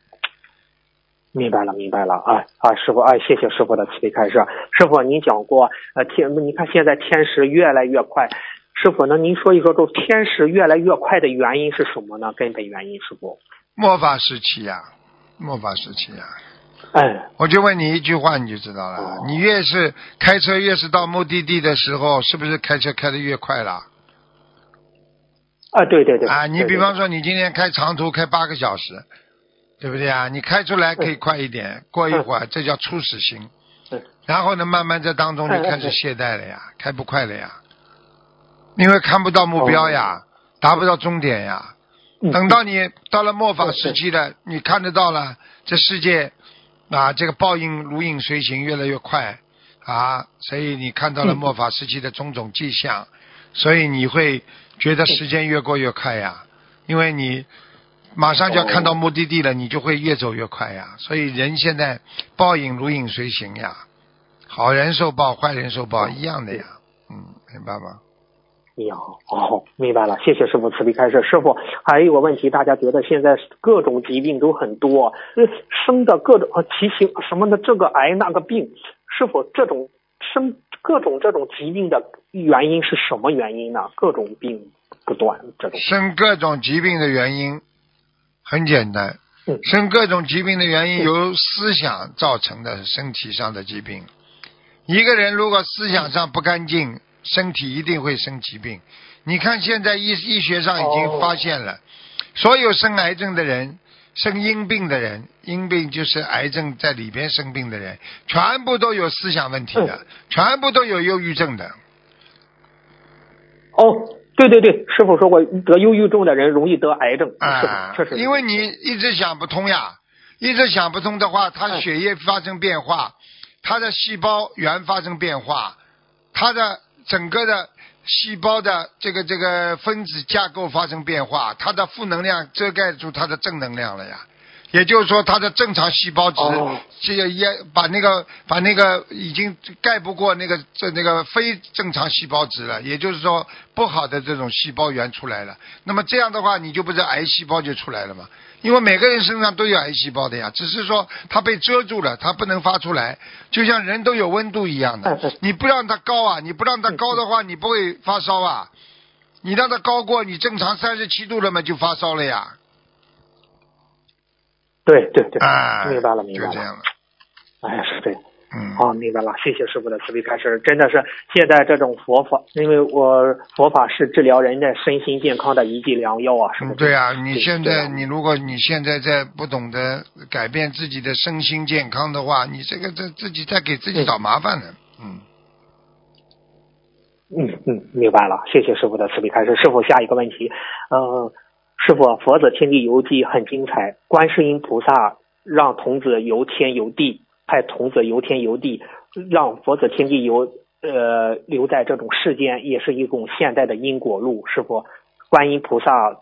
明白了，明白了啊啊！师傅，哎，谢谢师傅的慈悲开示。师傅，您讲过，呃，天，你看现在天时越来越快。师傅，那您说一说，这天时越来越快的原因是什么呢？根本原因，师傅？末法时期呀，末法时期呀。哎，我就问你一句话，你就知道了。你越是开车，越是到目的地的时候，是不是开车开的越快了？啊，对对对。啊，你比方说，你今天开长途，开八个小时。对不对啊？你开出来可以快一点，过一会儿这叫初始心，然后呢，慢慢在当中就开始懈怠了呀，开不快了呀，因为看不到目标呀，达不到终点呀。等到你到了末法时期了，你看得到了，这世界啊，这个报应如影随形，越来越快啊，所以你看到了末法时期的种种迹象，所以你会觉得时间越过越快呀，因为你。马上就要看到目的地了，你就会越走越快呀。所以人现在报应如影随形呀，好人受报，坏人受报一样的呀。嗯，明白吗？你好，哦，明白了。谢谢师傅慈悲开示。师傅还有个问题，大家觉得现在各种疾病都很多，生的各种奇形什么的，这个癌那个病，是否这种生各种这种疾病的原因是什么原因呢？各种病不断，这种生各种疾病的原因。很简单，生各种疾病的原因由思想造成的身体上的疾病。一个人如果思想上不干净，身体一定会生疾病。你看现在医医学上已经发现了，所有生癌症的人、生阴病的人，阴病就是癌症在里边生病的人，全部都有思想问题的，全部都有忧郁症的。哦。对对对，师傅说过，得忧郁症的人容易得癌症，啊，确实。因为你一直想不通呀，一直想不通的话，他血液发生变化，他的细胞源发生变化，他的整个的细胞的这个这个分子架构发生变化，他的负能量遮盖住他的正能量了呀。也就是说，它的正常细胞质哦这个也把那个把那个已经盖不过那个这那个非正常细胞值了，也就是说不好的这种细胞源出来了。那么这样的话，你就不是癌细胞就出来了嘛？因为每个人身上都有癌细胞的呀，只是说它被遮住了，它不能发出来，就像人都有温度一样的。你不让它高啊，你不让它高的话，你不会发烧啊。你让它高过你正常三十七度了嘛，就发烧了呀。对对对，啊，明白了明白了。就这样了。哎，是这样。嗯，好，明白了，谢谢师傅的慈悲开示。真的是现在这种佛法，因为我佛法是治疗人的身心健康的一剂良药啊，是不是？嗯对啊，你现在你如果你现在在不懂得改变自己的身心健康的话，你这个这自己在给自己找麻烦呢。嗯，嗯嗯，明白了，谢谢师傅的慈悲开示。师傅，下一个问题，呃，师傅，《佛子天地游记》很精彩，观世音菩萨让童子游天游地，派童子游天游地，让佛子天地游呃留在这种世间，也是一种现代的因果路。师傅，观音菩萨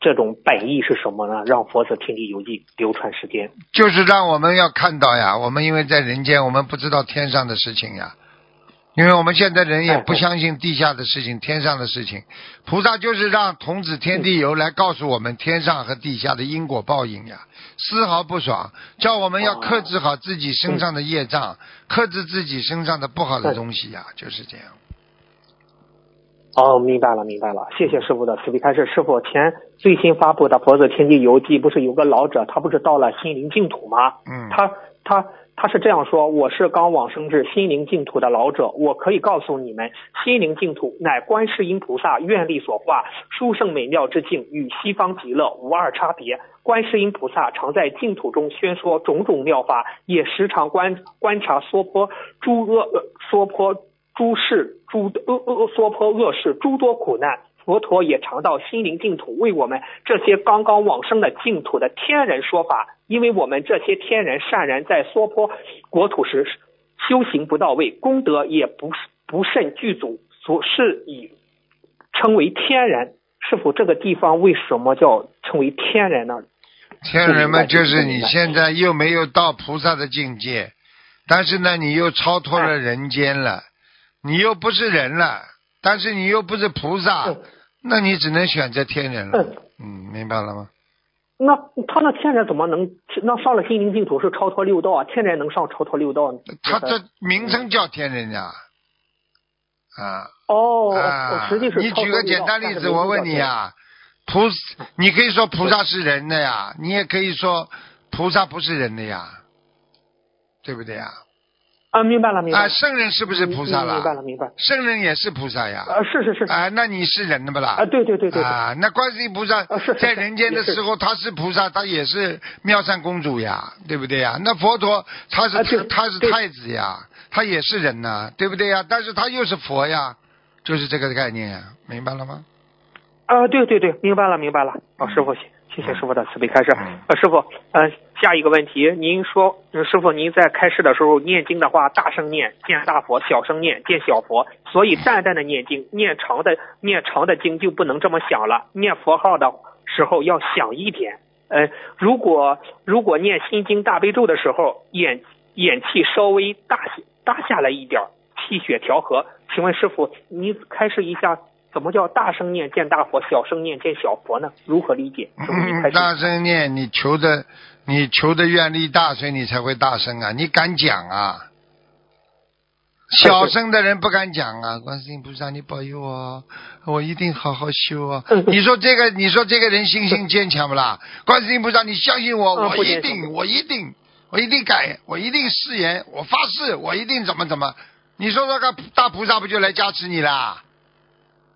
这种本意是什么呢？让佛子天地游记流传世间。就是让我们要看到呀，我们因为在人间，我们不知道天上的事情呀。因为我们现在人也不相信地下的事情、天上的事情，菩萨就是让童子天地游来告诉我们天上和地下的因果报应呀，丝毫不爽，叫我们要克制好自己身上的业障，克制自己身上的不好的东西呀，就是这样。哦，明白了，明白了，谢谢师傅的慈悲开示。师傅前最新发布的《佛子天地游记》，不是有个老者，他不是到了心灵净土吗？嗯，他他他是这样说：我是刚往生至心灵净土的老者，我可以告诉你们，心灵净土乃观世音菩萨愿力所化，殊胜美妙之境，与西方极乐无二差别。观世音菩萨常在净土中宣说种种妙法，也时常观观察娑婆诸恶呃娑婆诸事诸恶恶娑婆恶事诸多苦难。佛陀也尝到心灵净土为我们这些刚刚往生的净土的天人说法，因为我们这些天人善人在娑婆国土时修行不到位，功德也不不甚具足，所是以称为天人。是否，这个地方为什么叫称为天人呢？天人嘛就是你现在又没有到菩萨的境界，但是呢，你又超脱了人间了，你又不是人了，但是你又不是菩萨嗯，那你只能选择天人了嗯。嗯，明白了吗？那他那天人怎么能那上了心灵净土是超脱六道啊？天人能上超脱六道呢？他这名称叫天人呀，啊哦，啊！实际是你举个简单例子，我问你啊，菩，你可以说菩萨是人的呀，你也可以说菩萨不是人的呀，对不对呀？啊，明白了，明白了。啊，圣人是不是菩萨嗯了？明白了明白了圣人也是菩萨呀。啊，是是是啊，那你是人的不啦？啊，对对对对对，啊，那观世音菩萨在人间的时候，他是菩萨，他也是妙善公主呀，对不对呀？那佛陀他是他是太子呀，他也是人呐，对不对呀？但是他又是佛呀，就是这个概念呀，明白了吗？啊，对对对，明白了明白了。啊，师傅，谢谢谢师傅的慈悲开示。嗯呃，师傅，呃，下一个问题，您说，师傅您在开示的时候念经的话，大声念见大佛，小声念见小佛，所以淡淡的念经，念长的念长的经就不能这么响了，念佛号的时候要响一点。呃，如果如果念心经大悲咒的时候，眼眼气稍微大大下来一点，气血调和，请问师傅，您开示一下，怎么叫大声念见大佛，小声念见小佛呢？如何理解？大声念，你求的你求的愿力大，所以你才会大声啊！你敢讲啊？小声的人不敢讲啊！观世音菩萨，你保佑我，我一定好好修啊！你说这个，你说这个人信心坚强不啦？观世音菩萨，你相信我，我一定，我一定，我一定改，我一定誓言，我发誓，我一定怎么怎么？你说那个大菩萨不就来加持你啦？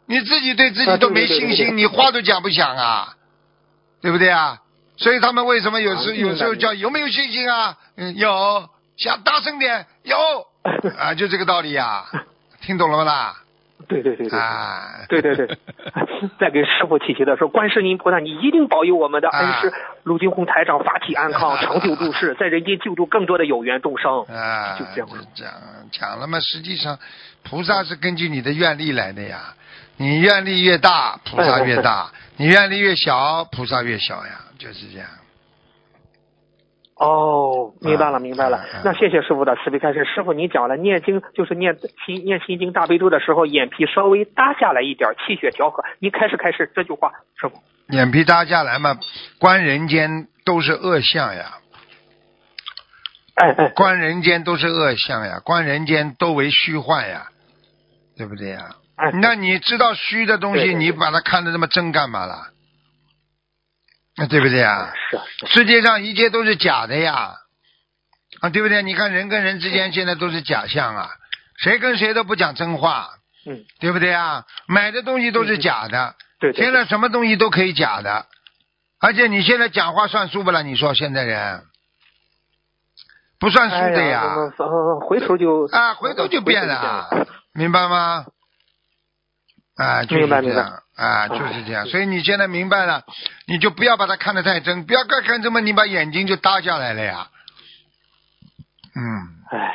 你自己对自己啊都没信心，你话都讲不响啊，对不对啊？所以他们为什么有时啊有时候叫有没有信心啊？嗯，有，想大声点，有。啊，就这个道理呀、听懂了吗啦？对对对对。啊，对对对，在 给师傅祈求的时候，观世音菩萨，你一定保佑我们的恩师啊。陆金红台长法体安康，长久住世，在人间救助更多的有缘众生。啊，就这样讲讲了嘛，实际上菩萨是根据你的愿力来的呀，你愿力越大，菩萨越大；你愿力越小，菩萨越小呀，就是这样。哦，明白了，明白了。那谢谢师傅的慈悲开示。师傅，你讲了念经就是念心念心经大悲咒的时候，眼皮稍微耷下来一点，气血调和。您开始开始这句话，师傅。眼皮耷下来嘛，观人间都是恶相呀，哎哎，观人间都是恶相呀，观人间都为虚幻呀，对不对呀？哎，那你知道虚的东西，你把它看得那么真干嘛了？那对不对啊？是啊世界上一切都是假的呀，啊，对不对？你看人跟人之间现在都是假象啊，谁跟谁都不讲真话，嗯，对不对啊？买的东西都是假的。现在什么东西都可以假的，而且你现在讲话算数不啦？你说现在人。不算数哎的呀，回头就啊，回头就变了，明白吗？啊，就是明白明白这样啊，就是这样。所以你现在明白了，你就不要把它看得太真，不要看看这么，你把眼睛就耷下来了呀。嗯，哎，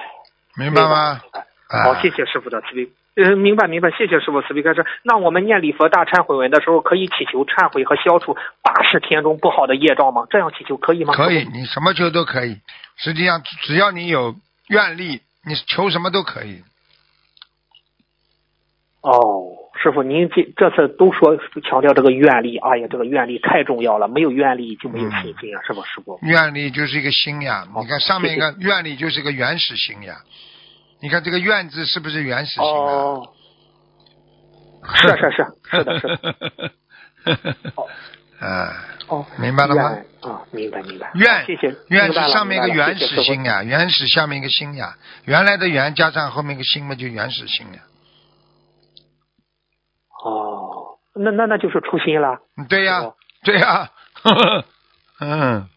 明白吗？啊好，谢谢师傅的慈悲。嗯，明白明白，谢谢师傅慈悲开示。那我们念礼佛大忏悔文的时候，可以祈求忏悔和消除八十天中不好的业障吗？这样祈求可以吗？可以，你什么求都可以。实际上，只要你有愿力，你求什么都可以。哦，师傅，您这这次都说强调这个愿力，哎呀，这个愿力太重要了，没有愿力就没有信心啊，是吧，师傅？愿力就是一个心呀，你看上面一个愿力就是一个原始心呀。你看这个愿字是不是原始心啊？哦，是是是是的是的。哦 啊，哦，明白了吗？愿啊，明白明白。愿好谢谢。愿明白了是上面一个原始心呀，原始下面一个心呀，原来的原加上后面一个心嘛，就原始心呀。哦，那那那就是初心了。嗯对呀哦，对呀，嗯，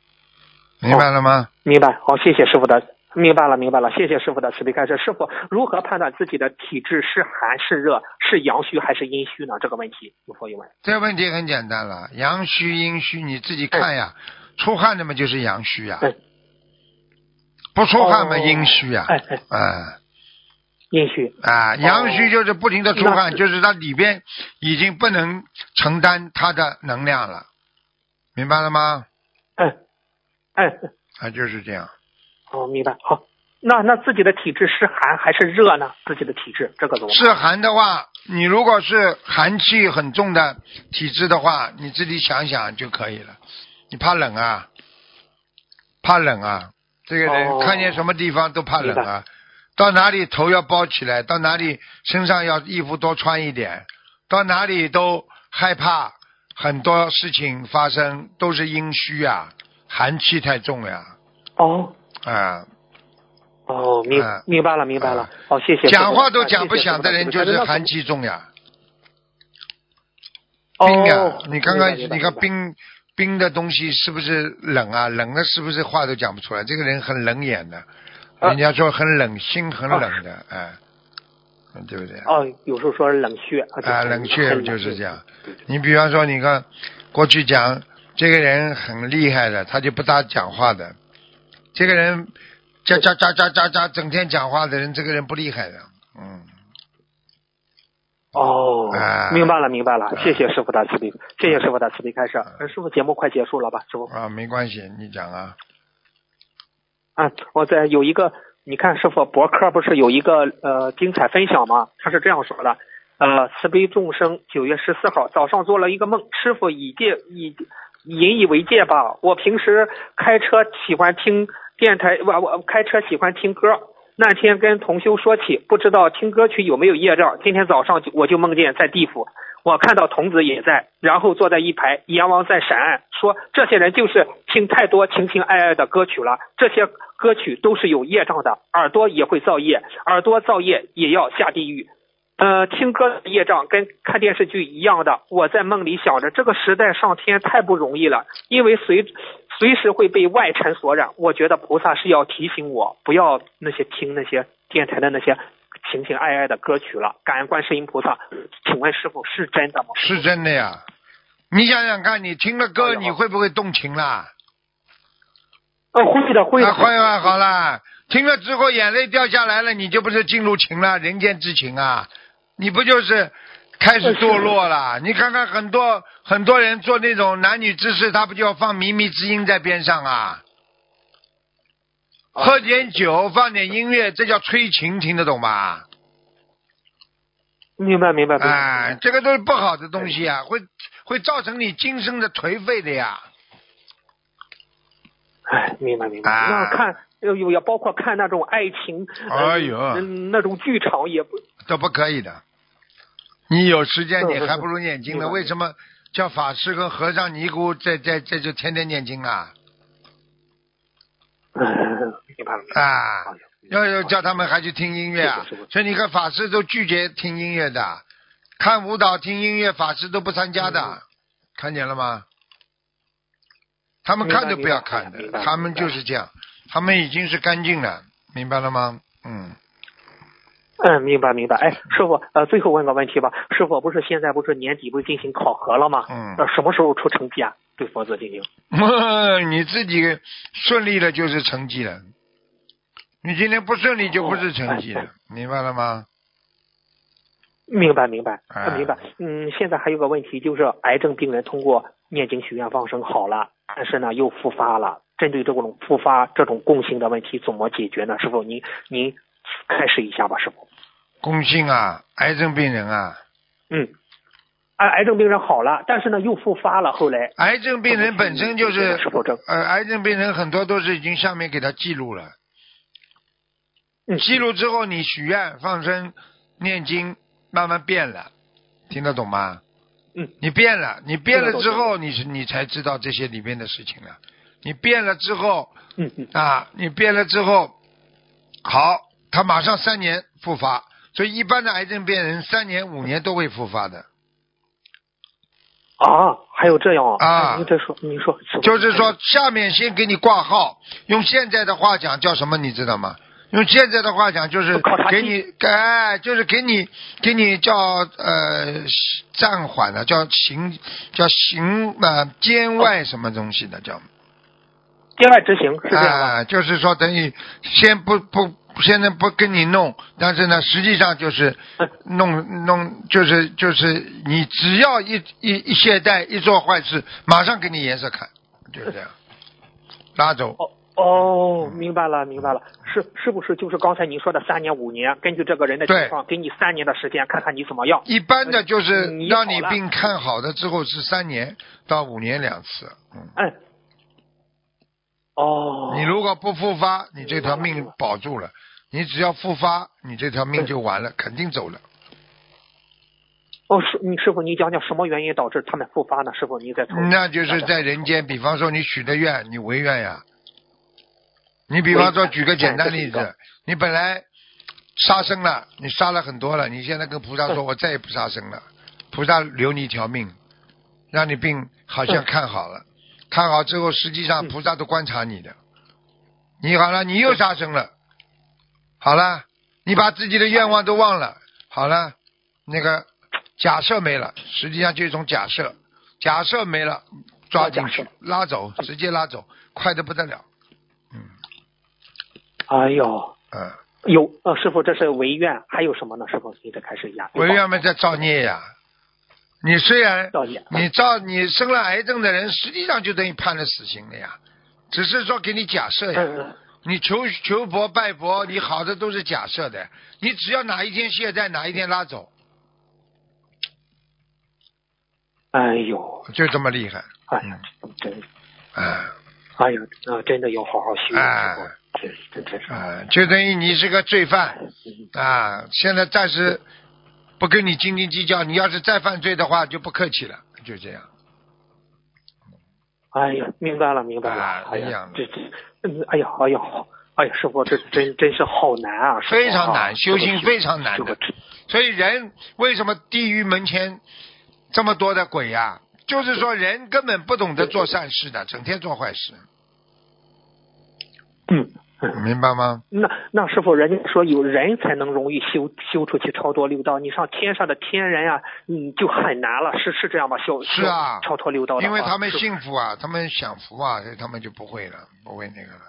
明白了吗？明白，好，谢谢师傅的，明白了，明白了，谢谢师傅的慈悲开示。师傅，如何判断自己的体质是寒是热，是阳虚还是阴虚呢？这个问题有否有问？这个问题很简单了，阳虚阴虚你自己看呀，出汗的嘛就是阳虚呀哎，不出汗嘛哦阴虚呀，哎阴虚。啊，阳虚就是不停的出汗，就是它里边已经不能承担它的能量了，明白了吗？嗯嗯，啊，就是这样。哦，明白。好，那那自己的体质是寒还是热呢？自己的体质这个怎么？是寒的话，你如果是寒气很重的体质的话，你自己想想就可以了。你怕冷啊？怕冷啊？这个人哦看见什么地方都怕冷啊，到哪里头要包起来，到哪里身上要衣服多穿一点，到哪里都害怕，很多事情发生都是阴虚啊，寒气太重呀，哦啊，哦，明白了，明白了啊。好，谢谢。讲话都啊讲不响的人就是寒。气重呀。傅冰呀、哦你看看，你看冰冰的东西是不是冷啊？冷的是不是话都讲不出来？这个人很冷眼的，啊人家说很冷，心很冷的，哎、对不对？哦，有时候说冷血啊，冷却很就是这样。你比方说，你看过去讲这个人很厉害的，他就不大讲话的。这个人喳喳喳喳喳喳，整天讲话的人，这个人不厉害的。嗯，哦啊，明白了，明白了，谢谢师傅的慈悲，谢谢师傅的慈悲开啊示。呃师傅，节目快结束了吧？师傅，啊，没关系，你讲啊。啊，我在有一个，你看师傅博客不是有一个呃精彩分享吗？他是这样说的，呃，慈悲众生，九月十四号早上做了一个梦，师傅以戒以引以为戒吧。我平时开车喜欢听电台，我我开车喜欢听歌。那天跟同修说起，不知道听歌曲有没有业障。今天早上我就梦见在地府，我看到童子也在，然后坐在一排，阎王在审案，说这些人就是听太多情情爱爱的歌曲了，这些歌曲都是有业障的，耳朵也会造业，耳朵造业也要下地狱。呃，听歌的业障跟看电视剧一样的。我在梦里想着，这个时代上天太不容易了，因为随随时会被外尘所染。我觉得菩萨是要提醒我，不要那些听那些电台的那些情情爱爱的歌曲了。感恩观世音菩萨，请问师傅是真的吗？是真的呀。你想想看，你听了歌，你会不会动情啦？呃，会的，会的。啊，会啊，好啦，听了之后眼泪掉下来了，你就不是进入情了，人间之情啊，你不就是开始堕落了？你看看很多很多人做那种男女之事，他不就要放靡靡之音在边上啊？喝点酒，放点音乐，这叫催情，听得懂吧？明白，明白，明白。哎，这个都是不好的东西啊，会会造成你今生的颓废的呀。哎，明白明白。啊那看有有也包括看那种爱情，呃哎呦嗯那种剧场也不都不可以的。你有时间，你还不如念经呢。为什么叫法师跟和尚尼姑在在在就天天念经啊？啊要要叫他们还去听音乐啊？所以你看法师都拒绝听音乐的，看舞蹈、听音乐，法师都不参加的，嗯看见了吗？他们看都不要看的他们就是这样，他们已经是干净了，明白了吗？嗯，嗯，明白明白。哎，师傅，呃，最后问个问题吧。师傅，不是现在不是年底不是进行考核了吗？嗯呃，什么时候出成绩啊？对佛子进行。你自己顺利了就是成绩了，你今天不顺利就不是成绩了，哦明白了吗？明白明白，哎呃明白。嗯，现在还有个问题，就是癌症病人通过念经许愿放生好了，但是呢又复发了。针对这种复发这种共性的问题，怎么解决呢？师傅，您您开始一下吧，师傅。共性啊，癌症病人啊，嗯，癌癌症病人好了，但是呢又复发了，后来癌症病人本身就是是否症？呃，癌症病人很多都是已经上面给他记录了，嗯，记录之后你许愿、放生、念经，慢慢变了，听得懂吗？嗯，你变了，你变了之后，你是你才知道这些里面的事情了。你变了之后嗯嗯啊，你变了之后，好，他马上三年复发，所以一般的癌症病人三年、五年都会复发的。啊，还有这样啊哎您再说，你说，就是说，下面先给你挂号，用现在的话讲叫什么，你知道吗？用现在的话讲就是给你，哎，就是给你给你叫呃暂缓的，叫行叫行呃监外什么东西的叫监外执行是这样的。啊，就是说等于先不不现在不跟你弄，但是呢，实际上就是嗯弄弄就是就是你只要一一一懈怠一做坏事，马上给你颜色看，就是这样，拉走。哦哦，明白了，明白了，是是不是就是刚才您说的三年五年？根据这个人的情况，给你三年的时间，看看你怎么样。一般的就是让你病看好的之后是三年到五年两次，嗯，嗯。哦。你如果不复发，你这条命保住了；你只要复发，你这条命就完了，肯定走了。哦，师，你师傅，你讲讲什么原因导致他们复发呢？师傅，你再从那就是在人间，比方说你许的愿，你违愿呀。你比方说举个简单例子你本来杀生了，你杀了很多了，你现在跟菩萨说，嗯我再也不杀生了，菩萨留你一条命，让你病好像嗯看好了，看好之后，实际上嗯。菩萨都观察你的。你好了，你又杀生了，好了，你把自己的愿望都忘了，好了，那个假设没了，实际上就是一种假设，假设没了，抓进去拉走，直接拉走，快的不得了。嗯哎呦，嗯，有呃，师傅，这是违愿，还有什么呢？师傅，你再开始一下。违愿嘛在造孽呀。你虽然造孽你造你生了癌症的人，实际上就等于判了死刑了呀，只是说给你假设呀。你求求佛拜佛，你好的都是假设的，你只要哪一天懈怠，哪一天拉走，哎呦，就这么厉害。哎呀，真，哎哎呀，那真的要好好学，哎师傅，真真真是。啊，就等于你是个罪犯嗯啊！现在暂时不跟你斤斤计较，你要是再犯罪的话，就不客气了，就这样。哎呀，明白了，明白了。啊哎呀这这，嗯，哎呀，哎呀，哎呀，师傅，这真真是好难啊！非常啊难，修行非常难的。所以人为什么地狱门前这么多的鬼呀、就是说人根本不懂得做善事的，整天做坏事。嗯，明白吗？那那师傅，人家说有人才能容易修修出去超脱六道，你上天上的天人啊，你，就很难了，是是这样吧？修是啊超脱六道的，因为他们幸福啊，他们享福啊，所以他们就不会了，不会那个了。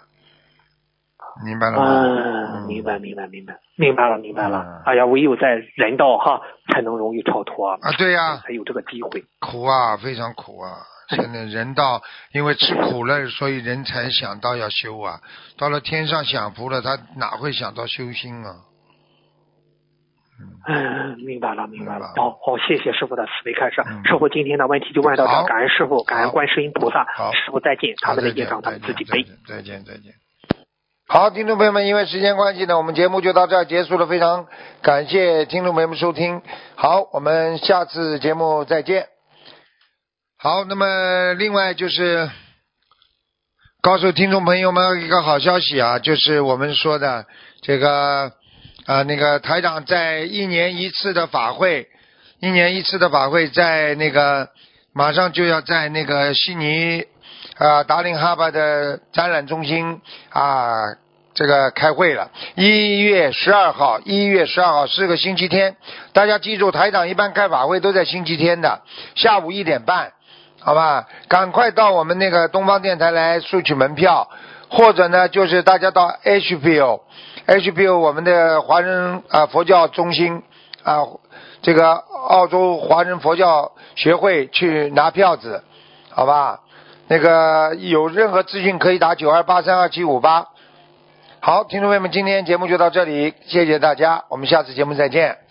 明白了吗？嗯，明白明白明白明白了明白了。嗯哎呀，唯有在人道哈才能容易超脱啊，对呀、才有这个机会。苦啊，非常苦啊！现在 人道，因为吃苦了，所以人才想到要修啊。到了天上享福了，他哪会想到修心啊？嗯，明白了，明白了。好，好，谢谢师傅的慈悲开示。嗯师傅今天的问题就问到这感恩师傅，感恩观世音菩萨好。师傅再见，他们的业障他们自己背。见再见再见再见。好，听众朋友们，因为时间关系呢，我们节目就到这儿结束了。非常感谢听众朋友们收听。好，我们下次节目再见。好，那么另外就是告诉听众朋友们一个好消息啊，就是我们说的这个啊、那个台长在一年一次的法会，一年一次的法会在那个马上就要在那个悉尼啊、达令哈巴的展览中心啊。这个开会了，一月十二号，一月十二号是个星期天，大家记住，台长一般开法会都在星期天的下午一点半，好吧？赶快到我们那个东方电台来索取门票，或者呢，就是大家到 HPO，HPO 我们的华人啊、佛教中心啊，这个澳洲华人佛教学会去拿票子，好吧？那个有任何资讯可以打九二八三二七五八。好，听众朋友们，今天节目就到这里，谢谢大家，我们下次节目再见。